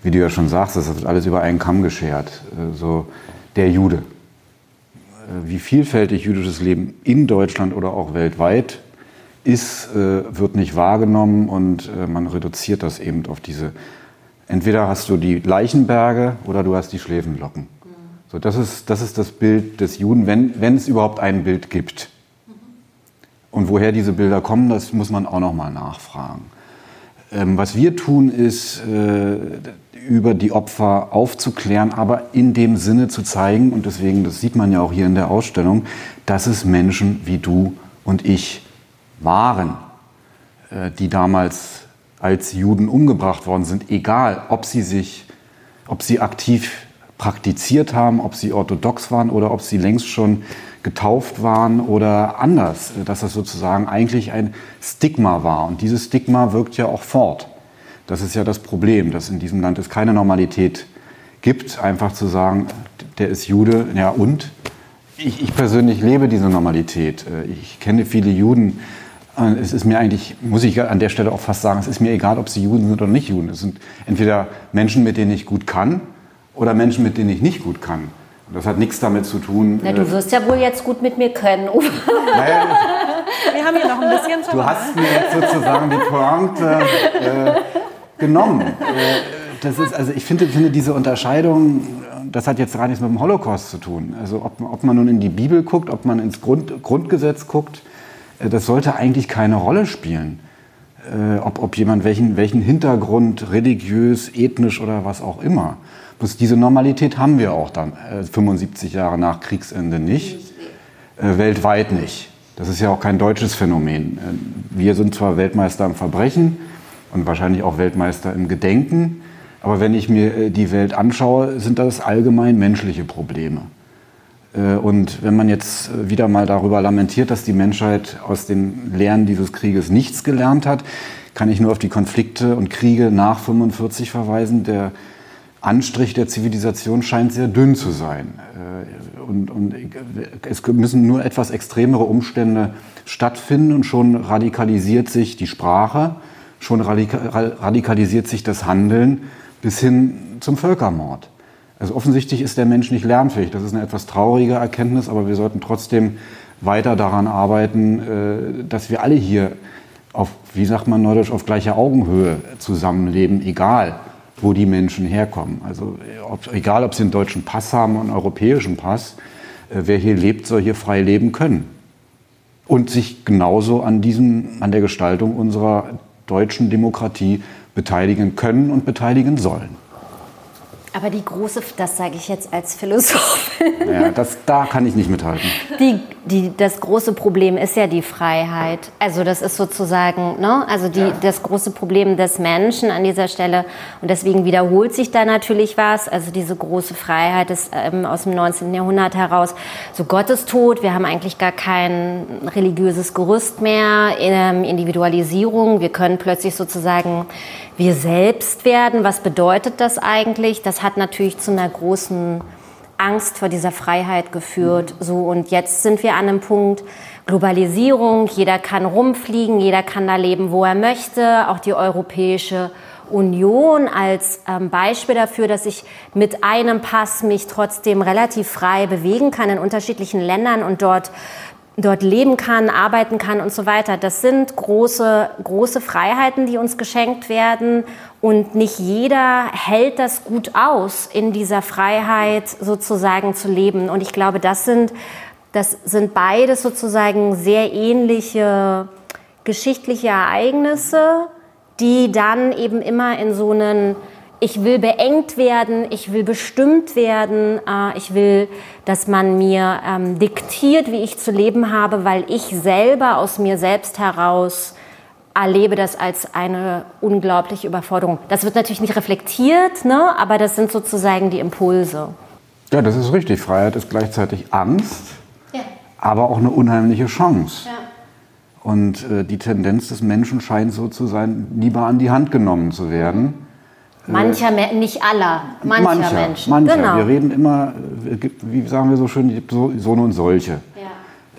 wie du ja schon sagst, das wird alles über einen Kamm geschert. Äh, so der Jude. Äh, wie vielfältig jüdisches Leben in Deutschland oder auch weltweit ist, wird nicht wahrgenommen und man reduziert das eben auf diese. Entweder hast du die Leichenberge oder du hast die Schläfenlocken. So, das, ist, das ist das Bild des Juden, wenn, wenn es überhaupt ein Bild gibt. Und woher diese Bilder kommen, das muss man auch noch mal nachfragen. Ähm, was wir tun, ist, äh, über die Opfer aufzuklären, aber in dem Sinne zu zeigen, und deswegen, das sieht man ja auch hier in der Ausstellung, dass es Menschen wie du und ich waren, äh, die damals als Juden umgebracht worden sind, egal ob sie sich, ob sie aktiv praktiziert haben, ob sie orthodox waren oder ob sie längst schon getauft waren oder anders, dass das sozusagen eigentlich ein Stigma war. Und dieses Stigma wirkt ja auch fort. Das ist ja das Problem, dass in diesem Land es keine Normalität gibt, einfach zu sagen, der ist Jude, ja und? Ich, ich persönlich lebe diese Normalität. Ich kenne viele Juden. Es ist mir eigentlich, muss ich an der Stelle auch fast sagen, es ist mir egal, ob sie Juden sind oder nicht Juden. Es sind entweder Menschen, mit denen ich gut kann, oder Menschen, mit denen ich nicht gut kann. Das hat nichts damit zu tun. Na, du äh, wirst ja wohl jetzt gut mit mir können. Naja, Wir haben hier noch ein bisschen Du hast mir jetzt sozusagen die Pointe äh, genommen. Äh, das ist, also ich finde, finde diese Unterscheidung, das hat jetzt gar nichts mit dem Holocaust zu tun. Also ob, ob man nun in die Bibel guckt, ob man ins Grund, Grundgesetz guckt, äh, das sollte eigentlich keine Rolle spielen. Äh, ob, ob jemand welchen, welchen Hintergrund, religiös, ethnisch oder was auch immer. Bloß diese Normalität haben wir auch dann, äh, 75 Jahre nach Kriegsende nicht, äh, weltweit nicht. Das ist ja auch kein deutsches Phänomen. Äh, wir sind zwar Weltmeister im Verbrechen und wahrscheinlich auch Weltmeister im Gedenken, aber wenn ich mir äh, die Welt anschaue, sind das allgemein menschliche Probleme. Äh, und wenn man jetzt äh, wieder mal darüber lamentiert, dass die Menschheit aus den Lehren dieses Krieges nichts gelernt hat, kann ich nur auf die Konflikte und Kriege nach 45 verweisen. Der Anstrich der Zivilisation scheint sehr dünn zu sein. Äh, und, und, es müssen nur etwas extremere Umstände stattfinden und schon radikalisiert sich die Sprache, schon radikalisiert sich das Handeln bis hin zum Völkermord. Also offensichtlich ist der Mensch nicht lernfähig. Das ist eine etwas traurige Erkenntnis, aber wir sollten trotzdem weiter daran arbeiten, äh, dass wir alle hier auf, wie sagt man neudeutsch, auf gleicher Augenhöhe zusammenleben, egal wo die Menschen herkommen. Also ob, egal, ob sie einen deutschen Pass haben, einen europäischen Pass, äh, wer hier lebt, soll hier frei leben können. Und sich genauso an, diesem, an der Gestaltung unserer deutschen Demokratie beteiligen können und beteiligen sollen. Aber die große, das sage ich jetzt als Philosophin. Ja, das, da kann ich nicht mithalten. Die, die, das große Problem ist ja die Freiheit. Also das ist sozusagen, ne? also die, ja. das große Problem des Menschen an dieser Stelle. Und deswegen wiederholt sich da natürlich was. Also diese große Freiheit ist ähm, aus dem 19. Jahrhundert heraus. So Gottestod, wir haben eigentlich gar kein religiöses Gerüst mehr, ähm, Individualisierung. Wir können plötzlich sozusagen wir selbst werden. Was bedeutet das eigentlich? Das hat natürlich zu einer großen Angst vor dieser Freiheit geführt. So und jetzt sind wir an einem Punkt Globalisierung. Jeder kann rumfliegen, jeder kann da leben, wo er möchte. Auch die Europäische Union als ähm, Beispiel dafür, dass ich mit einem Pass mich trotzdem relativ frei bewegen kann in unterschiedlichen Ländern und dort dort leben kann, arbeiten kann und so weiter. Das sind große, große Freiheiten, die uns geschenkt werden. Und nicht jeder hält das gut aus, in dieser Freiheit sozusagen zu leben. Und ich glaube, das sind, das sind beides sozusagen sehr ähnliche geschichtliche Ereignisse, die dann eben immer in so einen ich will beengt werden, ich will bestimmt werden, äh, ich will, dass man mir ähm, diktiert, wie ich zu leben habe, weil ich selber aus mir selbst heraus erlebe das als eine unglaubliche Überforderung. Das wird natürlich nicht reflektiert, ne? aber das sind sozusagen die Impulse. Ja, das ist richtig. Freiheit ist gleichzeitig Angst, ja. aber auch eine unheimliche Chance. Ja. Und äh, die Tendenz des Menschen scheint so zu sein, lieber an die Hand genommen zu werden Mancher, nicht aller, mancher, mancher Menschen. Mancher. Genau. Wir reden immer, äh, wie sagen wir so schön, so und solche.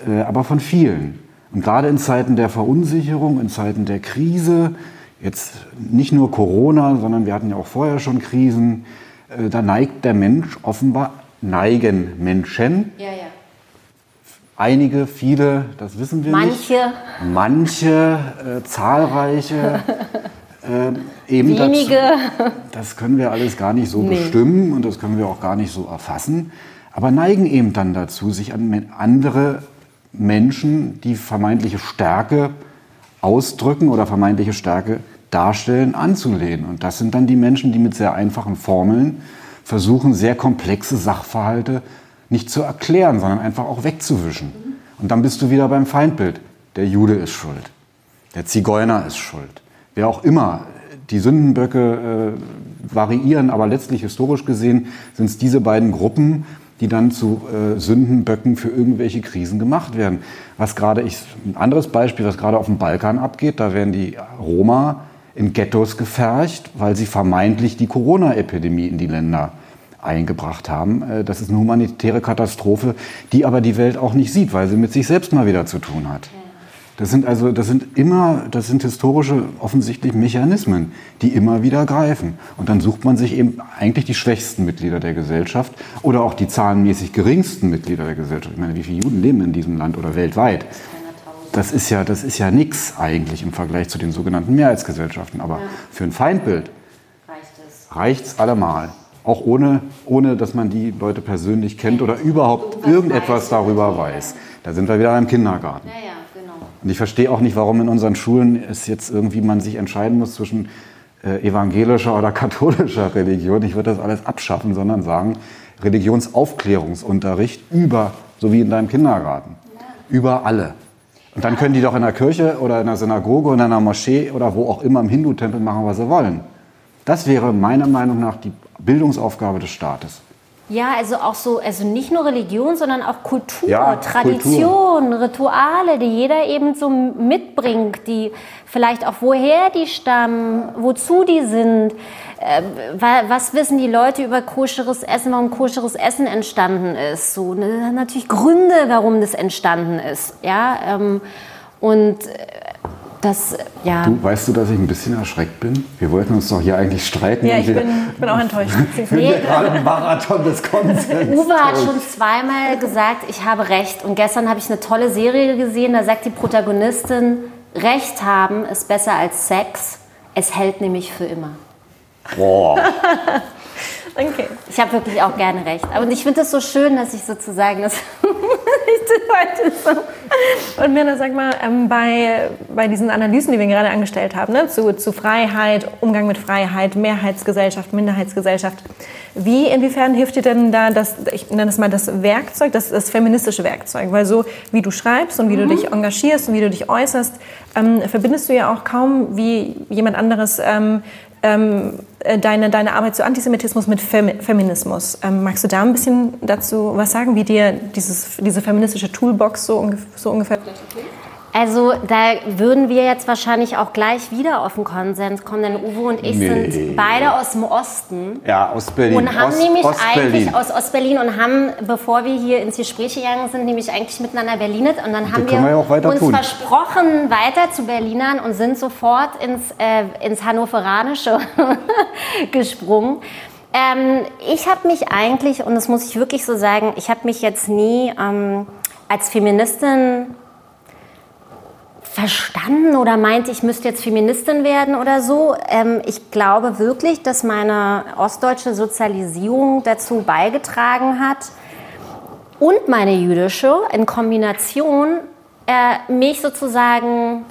Ja. Äh, aber von vielen. Und gerade in Zeiten der Verunsicherung, in Zeiten der Krise, jetzt nicht nur Corona, sondern wir hatten ja auch vorher schon Krisen, äh, da neigt der Mensch offenbar, neigen Menschen. Ja, ja. Einige, viele, das wissen wir Manche. nicht. Manche. Manche, äh, zahlreiche äh, eben Wenige. Das, das, können wir alles gar nicht so nee. bestimmen und das können wir auch gar nicht so erfassen, aber neigen eben dann dazu, sich an andere Menschen, die vermeintliche Stärke ausdrücken oder vermeintliche Stärke darstellen, anzulehnen. Und das sind dann die Menschen, die mit sehr einfachen Formeln versuchen, sehr komplexe Sachverhalte nicht zu erklären, sondern einfach auch wegzuwischen. Und dann bist du wieder beim Feindbild. Der Jude ist schuld. Der Zigeuner ist schuld wer auch immer. Die Sündenböcke äh, variieren, aber letztlich historisch gesehen sind es diese beiden Gruppen, die dann zu äh, Sündenböcken für irgendwelche Krisen gemacht werden. Was gerade ich, ein anderes Beispiel, was gerade auf dem Balkan abgeht, da werden die Roma in Ghettos gefercht, weil sie vermeintlich die Corona-Epidemie in die Länder eingebracht haben. Äh, das ist eine humanitäre Katastrophe, die aber die Welt auch nicht sieht, weil sie mit sich selbst mal wieder zu tun hat. Das sind also, das sind immer, das sind historische offensichtlich Mechanismen, die immer wieder greifen. Und dann sucht man sich eben eigentlich die schwächsten Mitglieder der Gesellschaft oder auch die zahlenmäßig geringsten Mitglieder der Gesellschaft. Ich meine, wie viele Juden leben in diesem Land oder weltweit? Das ist ja, das ist ja nichts eigentlich im Vergleich zu den sogenannten Mehrheitsgesellschaften. Aber ja. für ein Feindbild reicht es allemal. Auch ohne, ohne, dass man die Leute persönlich kennt oder überhaupt irgendetwas darüber weiß. Da sind wir wieder im Kindergarten. Ja, ja. Und ich verstehe auch nicht, warum in unseren Schulen es jetzt irgendwie man sich entscheiden muss zwischen äh, evangelischer oder katholischer Religion. Ich würde das alles abschaffen, sondern sagen, Religionsaufklärungsunterricht über, so wie in deinem Kindergarten, über alle. Und dann können die doch in der Kirche oder in der Synagoge oder in einer Moschee oder wo auch immer im Hindu-Tempel machen, was sie wollen. Das wäre meiner Meinung nach die Bildungsaufgabe des Staates. Ja, also auch so, also nicht nur Religion, sondern auch Kultur, ja, Tradition, Kultur. Rituale, die jeder eben so mitbringt, die vielleicht auch woher die stammen, wozu die sind. Äh, was wissen die Leute über koscheres Essen, warum koscheres Essen entstanden ist? So ne, natürlich Gründe, warum das entstanden ist. Ja, ähm, und äh, das, ja. Du, weißt du, dass ich ein bisschen erschreckt bin? Wir wollten uns doch hier eigentlich streiten. Ja, ich bin, bin, auch enttäuscht. nee. wir gerade einen Marathon des Konsens. Uwe hat schon zweimal gesagt, ich habe recht. Und gestern habe ich eine tolle Serie gesehen, da sagt die Protagonistin, Recht haben ist besser als Sex. Es hält nämlich für immer. Boah. Okay. Ich habe wirklich auch gerne recht. Aber ich finde es so schön, dass ich sozusagen das heute so. Und Mirna, sag mal, ähm, bei, bei diesen Analysen, die wir gerade angestellt haben, ne, zu, zu Freiheit, Umgang mit Freiheit, Mehrheitsgesellschaft, Minderheitsgesellschaft, wie, inwiefern hilft dir denn da das, ich nenne es mal das Werkzeug, das, das feministische Werkzeug? Weil so, wie du schreibst und wie mhm. du dich engagierst und wie du dich äußerst, ähm, verbindest du ja auch kaum wie jemand anderes ähm, ähm, äh, deine, deine Arbeit zu Antisemitismus mit Fem Feminismus. Ähm, magst du da ein bisschen dazu was sagen, wie dir dieses, diese feministische Toolbox so, ungef so ungefähr? Also da würden wir jetzt wahrscheinlich auch gleich wieder auf den Konsens kommen, denn Uwe und ich Nee. sind beide aus dem Osten. Ja, Ostberlin. Und haben Ost, nämlich Ostberlin. eigentlich aus Ostberlin und haben, bevor wir hier ins Gespräch gegangen sind, nämlich eigentlich miteinander Berlinet. Und dann haben wir weiter uns tun. versprochen, weiter zu Berlinern und sind sofort ins, äh, ins Hannoveranische gesprungen. Ähm, ich habe mich eigentlich, und das muss ich wirklich so sagen, ich habe mich jetzt nie ähm, als Feministin verstanden oder meinte, ich müsste jetzt Feministin werden oder so. Ähm, ich glaube wirklich, dass meine ostdeutsche Sozialisierung dazu beigetragen hat und meine jüdische in Kombination äh, mich sozusagen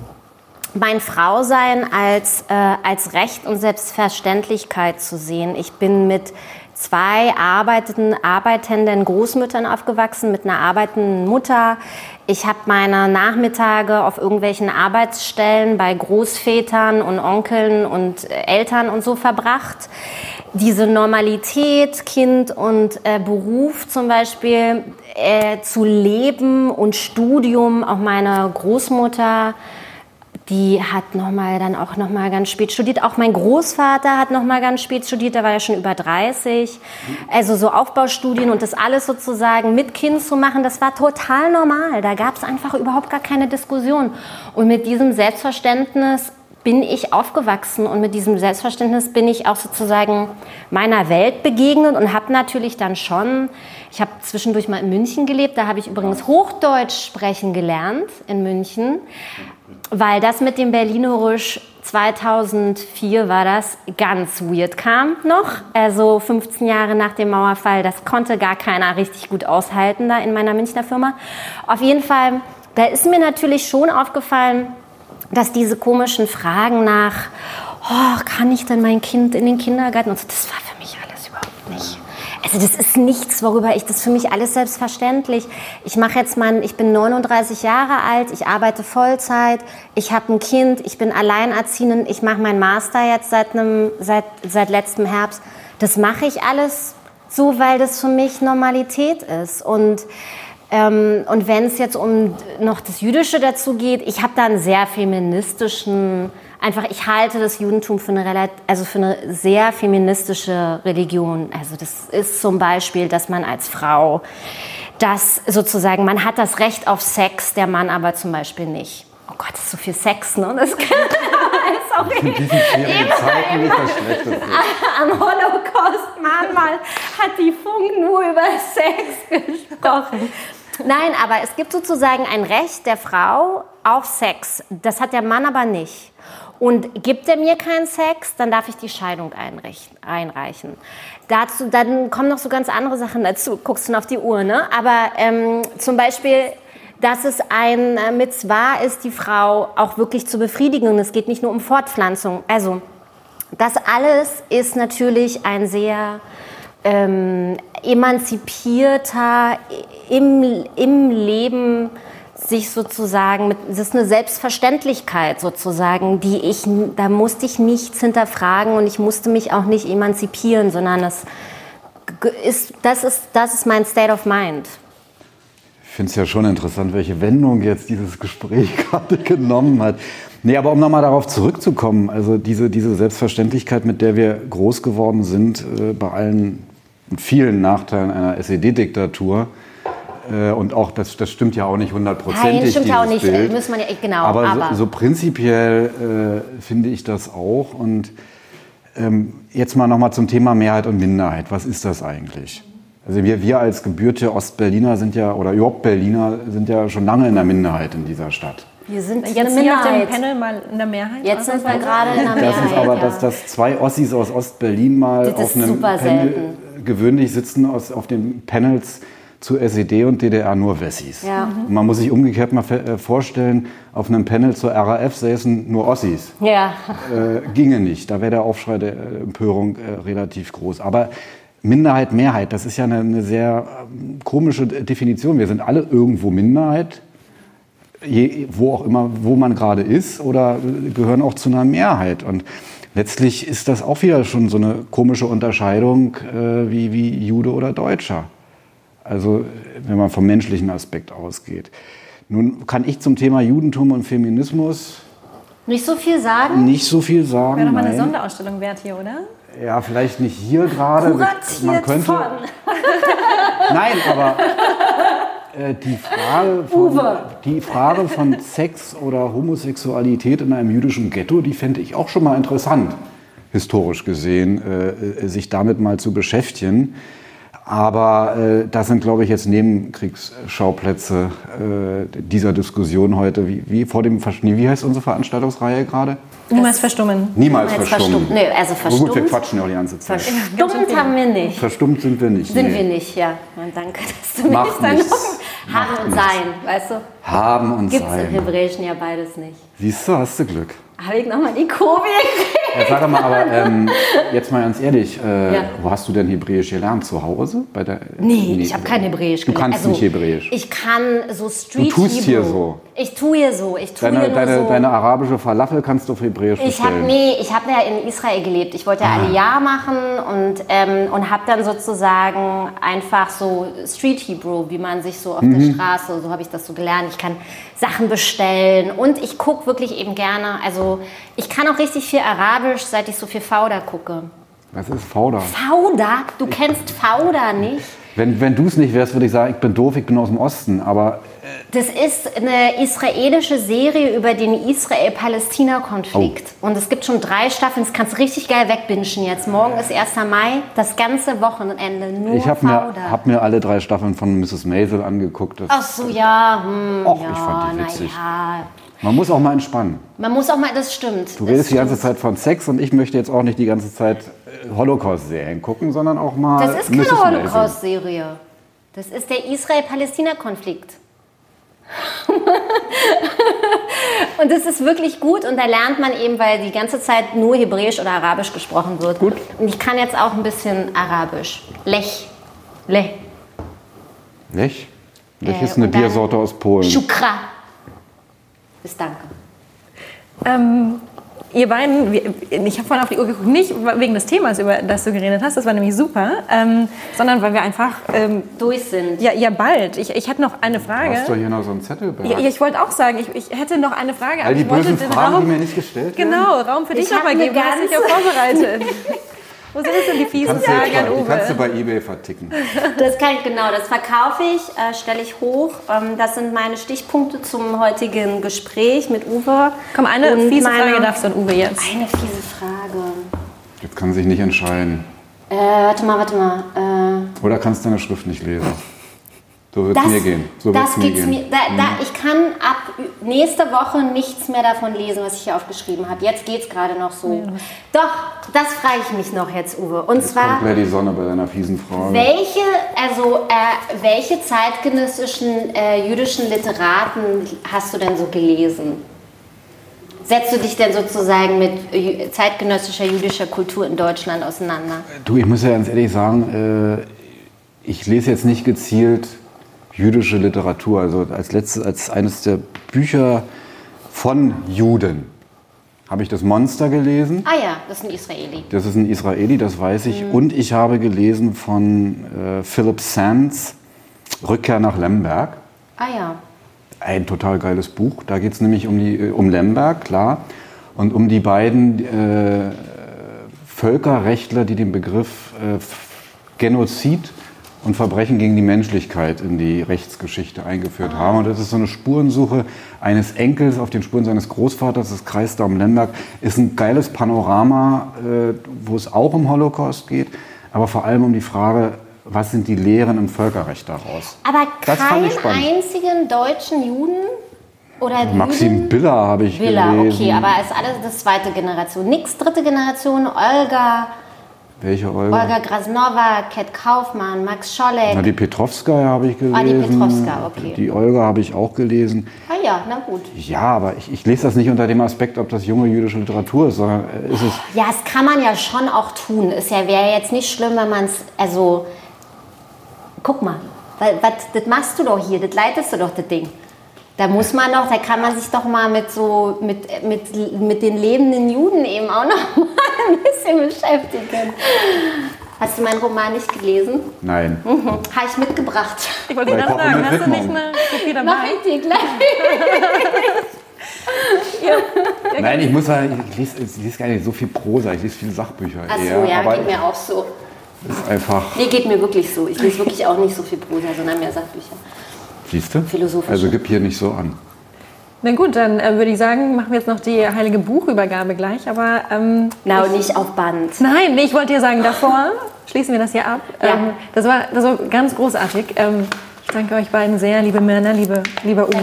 mein Frausein als, äh, als Recht und Selbstverständlichkeit zu sehen. Ich bin mit zwei arbeitenden, arbeitenden Großmüttern aufgewachsen, mit einer arbeitenden Mutter. Ich habe meine Nachmittage auf irgendwelchen Arbeitsstellen bei Großvätern und Onkeln und äh, Eltern und so verbracht. Diese Normalität, Kind und äh, Beruf zum Beispiel äh, zu leben und Studium, auch meine Großmutter, die hat noch mal dann auch noch mal ganz spät studiert. Auch mein Großvater hat noch mal ganz spät studiert. Der war ja schon über 30. Also so Aufbaustudien und das alles sozusagen mit Kind zu machen, das war total normal. Da gab es einfach überhaupt gar keine Diskussion. Und mit diesem Selbstverständnis bin ich aufgewachsen und mit diesem Selbstverständnis bin ich auch sozusagen meiner Welt begegnet und habe natürlich dann schon, ich habe zwischendurch mal in München gelebt, da habe ich übrigens Hochdeutsch sprechen gelernt in München, weil das mit dem Berlinerisch 2004 war das ganz weird kam noch, also 15 Jahre nach dem Mauerfall, das konnte gar keiner richtig gut aushalten da in meiner Münchner Firma. Auf jeden Fall, da ist mir natürlich schon aufgefallen, dass diese komischen Fragen nach, oh, kann ich denn mein Kind in den Kindergarten und so, das war für mich alles überhaupt nicht. Also das ist nichts, worüber ich, das ist für mich alles selbstverständlich. Ich mache jetzt mal, ich bin 39 Jahre alt, ich arbeite Vollzeit, ich habe ein Kind, ich bin alleinerziehend, ich mache meinen Master jetzt seit, einem, seit, seit letztem Herbst. Das mache ich alles so, weil das für mich Normalität ist. Und ähm, und wenn es jetzt um noch das Jüdische dazu geht, ich habe da einen sehr feministischen, einfach ich halte das Judentum für eine, also für eine sehr feministische Religion. Also das ist zum Beispiel, dass man als Frau das sozusagen, man hat das Recht auf Sex, der Mann aber zum Beispiel nicht. Oh Gott, das ist so viel Sex, ne? Das Sorry. In diesen schwierigen Zeiten nicht das Schlechteste. Am Holocaust, manchmal hat die Funk nur über Sex gesprochen. Nein, aber es gibt sozusagen ein Recht der Frau auf Sex. Das hat der Mann aber nicht. Und gibt er mir keinen Sex, dann darf ich die Scheidung einreichen. Dazu, dann kommen noch so ganz andere Sachen dazu. Guckst du auf die Uhr, ne? Aber ähm, zum Beispiel, dass es ein äh, Mitzvah ist, die Frau auch wirklich zu befriedigen. Es geht nicht nur um Fortpflanzung. Also, das alles ist natürlich ein sehr ähm, emanzipierter, im, im Leben sich sozusagen, das ist eine Selbstverständlichkeit sozusagen, die ich, da musste ich nichts hinterfragen und ich musste mich auch nicht emanzipieren, sondern das ist, das ist, das ist mein State of Mind. Ich finde es ja schon interessant, welche Wendung jetzt dieses Gespräch gerade genommen hat. Nee, aber um nochmal darauf zurückzukommen, also diese, diese Selbstverständlichkeit, mit der wir groß geworden sind, äh, bei allen vielen Nachteilen einer SED-Diktatur, äh, und auch, das, das stimmt ja auch nicht hundertprozentig. Nein, stimmt ja auch nicht, Bild. muss man ja, genau, aber, aber- So, so prinzipiell äh, finde ich das auch. Und ähm, jetzt mal nochmal zum Thema Mehrheit und Minderheit. Was ist das eigentlich? Also wir, wir als gebürtige Ostberliner sind ja, oder überhaupt Berliner, sind ja schon lange in der Minderheit in dieser Stadt. Wir sind Jetzt eine hier auf dem Minderheit. Panel mal in der Mehrheit. Jetzt sind wir gerade in der Das Mehrheit. ist aber, ja. dass, dass zwei Ossis aus Ostberlin mal Das auf ist einem super Panel selten. gewöhnlich sitzen aus, auf den Panels zu SED und DDR nur Wessis. Ja. Und man muss sich umgekehrt mal äh, vorstellen, auf einem Panel zur RAF säßen nur Ossis. Ja, Äh, ginge nicht. Da wäre der Aufschrei der äh, Empörung äh, relativ groß. Aber Minderheit, Mehrheit, das ist ja eine, eine sehr ähm, komische De- Definition. Wir sind alle irgendwo Minderheit, je, wo auch immer, wo man gerade ist, oder äh, gehören auch zu einer Mehrheit. Und letztlich ist das auch wieder schon so eine komische Unterscheidung wie, wie Jude oder Deutscher. Also wenn man vom menschlichen Aspekt ausgeht. Nun kann ich zum Thema Judentum und Feminismus Nicht so viel sagen? nicht so viel sagen. Wäre doch mal eine nein. Sonderausstellung wert hier, oder? Ja, vielleicht nicht hier gerade. Man Kuratiert könnte. von. Nein, aber äh, die, Frage von, die Frage von Sex oder Homosexualität in einem jüdischen Ghetto, die fände ich auch schon mal interessant, historisch gesehen, äh, äh, sich damit mal zu beschäftigen. Aber äh, das sind, glaube ich, jetzt Nebenkriegsschauplätze äh, dieser Diskussion heute. Wie, wie vor dem Versch Wie heißt unsere Veranstaltungsreihe gerade? Niemals verstummen. Niemals Niemals verstummen. verstummt. Nee, also Aber Gut, wir verstummt. quatschen ja auch die ganze Zeit. Verstummt haben wir nicht. Verstummt sind wir nicht. Sind nee. wir nicht, ja. Und danke, dass du Macht mich dann nichts. noch haben und sein, weißt du? Haben und Gibt es im sein. Hebräischen ja beides nicht. Siehst du, hast du Glück. Habe ich nochmal die Kurve gekriegt? Ja, sag mal, aber ähm, jetzt mal ganz ehrlich, äh, Ja. wo hast du denn Hebräisch gelernt? Zu Hause? Bei der, Nee, ich habe kein Hebräisch Du gelernt. kannst nicht Hebräisch. Ich kann so Street Du tust hier Hebrew. so. Ich tue hier so. Ich tue Deine, hier deine, so. deine arabische Falafel kannst du auf Hebräisch Ich bestellen. nee, ich habe ja in Israel gelebt. Ich wollte ja Aliyah machen und ähm, und habe dann sozusagen einfach so Street Hebrew, wie man sich so auf Mhm. der Straße, so habe ich das so gelernt. Ich kann Sachen bestellen und ich gucke wirklich eben gerne. Also ich kann auch richtig viel Arabisch, seit ich so viel Fauda gucke. Was ist Fauda? Fauda? Du kennst Fauda nicht? Wenn, wenn du es nicht wärst, würde ich sagen, ich bin doof, ich bin aus dem Osten. Aber Das ist eine israelische Serie über den Israel-Palästina-Konflikt. Oh. Und es gibt schon drei Staffeln. Das kannst du richtig geil wegbinschen jetzt. Morgen ist 1. Mai, das ganze Wochenende nur ich habe mir, hab mir alle drei Staffeln von Mrs. Maisel angeguckt. Das, Ach so, ja, hm, Och, ja, ich fand die na witzig. ja. Man muss auch mal entspannen. Man muss auch mal, das stimmt. Du redest die ganze Zeit von Sex und ich möchte jetzt auch nicht die ganze Zeit äh, Holocaust-Serien gucken, sondern auch mal. Das ist keine. Holocaust-Serie. Das ist der Israel-Palästina-Konflikt. und das ist wirklich gut und da lernt man eben, weil die ganze Zeit nur Hebräisch oder Arabisch gesprochen wird. Gut. Und ich kann jetzt auch ein bisschen Arabisch. Lech. Lech. Lech? Lech Äh, ist eine Biersorte aus Polen. Shukra. Bis danke. Ähm, ihr beiden, ich habe vorhin auf die Uhr geguckt, nicht wegen des Themas, über das du geredet hast, das war nämlich super, ähm, sondern weil wir einfach, ähm, Durch sind. ja, ja bald, ich, ich hätte noch eine Frage. Hast du hier noch so einen Zettel? Ja, ich wollte auch sagen, ich, ich hätte noch eine Frage, All die ich wollte bösen den Fragen, Raum, die mir nicht gestellt werden? genau, Raum für dich Ich nochmal geben, hast dich ja vorbereitet. Wo sind denn die fiesen Kannst du, Fragen an die kannst du Uwe? bei Ebay verticken. Das kann ich, genau, das verkaufe ich, äh, stelle ich hoch. Ähm, das sind meine Stichpunkte zum heutigen Gespräch mit Uwe. Komm, eine Und fiese meine- Frage darfst du an Uwe jetzt. Eine fiese Frage. Jetzt kann sich nicht entscheiden. Äh, warte mal, warte mal. Äh, Oder kannst deine Schrift nicht lesen. So wird es mir gehen. So das wird's mir gehen. mir. Da, da, ich kann ab nächste Woche nichts mehr davon lesen, was ich hier aufgeschrieben habe. Jetzt geht's gerade noch so. Doch, das frage ich mich noch jetzt, Uwe. Und Jetzt zwar. kommt die Sonne bei deiner fiesen Frage. Welche, also, äh, welche zeitgenössischen äh, jüdischen Literaten hast du denn so gelesen? Setzt du dich denn sozusagen mit zeitgenössischer jüdischer Kultur in Deutschland auseinander? Du, ich muss ja ganz ehrlich sagen, äh, ich lese jetzt nicht gezielt jüdische Literatur. Also als letztes, als eines der Bücher von Juden habe ich das Monster gelesen. Ah ja, das ist ein Israeli. Das ist ein Israeli, das weiß ich. Mhm. Und ich habe gelesen von äh, Philip Sands Rückkehr nach Lemberg. Ah ja. Ein total geiles Buch. Da geht es nämlich um, die, äh, um Lemberg, klar. Und um die beiden äh, Völkerrechtler, die den Begriff äh, Genozid und Verbrechen gegen die Menschlichkeit in die Rechtsgeschichte eingeführt haben. Und das ist so eine Spurensuche eines Enkels auf den Spuren seines Großvaters, das Kreis da um Lemberg. Ist ein geiles Panorama, äh, wo es auch um Holocaust geht, aber vor allem um die Frage, was sind die Lehren im Völkerrecht daraus? Aber keinen einzigen deutschen Juden? Oder Maxim Juden? Biller habe ich Villa, gelesen. okay, aber ist alles das zweite Generation. Nix dritte Generation, Olga, Welche Olga? Olga Grasnova, Kat Kaufmann, Max Scholleck. Na, die Petrovskaya habe ich gelesen. Ah, die Petrovskaya, okay. Die Olga habe ich auch gelesen. ah ja, na gut. Ja, aber ich, ich lese das nicht unter dem Aspekt, ob das junge jüdische Literatur ist, sondern äh, ist es Ja, das kann man ja schon auch tun. Ist ja, wäre jetzt nicht schlimm, wenn man es, also, guck mal, was, das machst du doch hier, das leitest du doch, das Ding. Da muss man doch, da kann man sich doch mal mit so, mit, mit, mit den lebenden Juden eben auch noch mal ein bisschen beschäftigen. Hast du meinen Roman nicht gelesen? Nein. Mhm. Habe ich mitgebracht. Ich wollte gerade sagen, hast du nicht eine Kopie Mach dabei? ich dir gleich. Nein, ich muss sagen, ich lese, ich lese gar nicht so viel Prosa, ich lese viele Sachbücher. Ach so, eher, ja, aber geht mir auch so. ist einfach, Nee, geht mir wirklich so. Ich lese wirklich auch nicht so viel Prosa, sondern mehr Sachbücher. Siehst du? Philosophisch. Also gib hier nicht so an. Na gut, dann äh, würde ich sagen, machen wir jetzt noch die heilige Buchübergabe gleich. Aber ähm, Na, und nicht auf Band. nein, nee, ich wollte dir sagen, davor schließen wir das hier ab. Ja. Ähm, das, war, das war ganz großartig. Ähm, ich danke euch beiden sehr, liebe Myrna, liebe, lieber Uwe.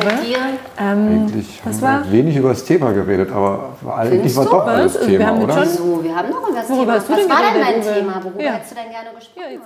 Ähm, Eigentlich das haben war- wir wenig über das Thema geredet, aber eigentlich war doch alles Was? Wir Thema, haben oder? schon- So, wir haben noch über das Worüber Thema. hast du Was denn war denn Uwe? Thema? Worüber Ja. hättest du denn gerne gesprochen? ja,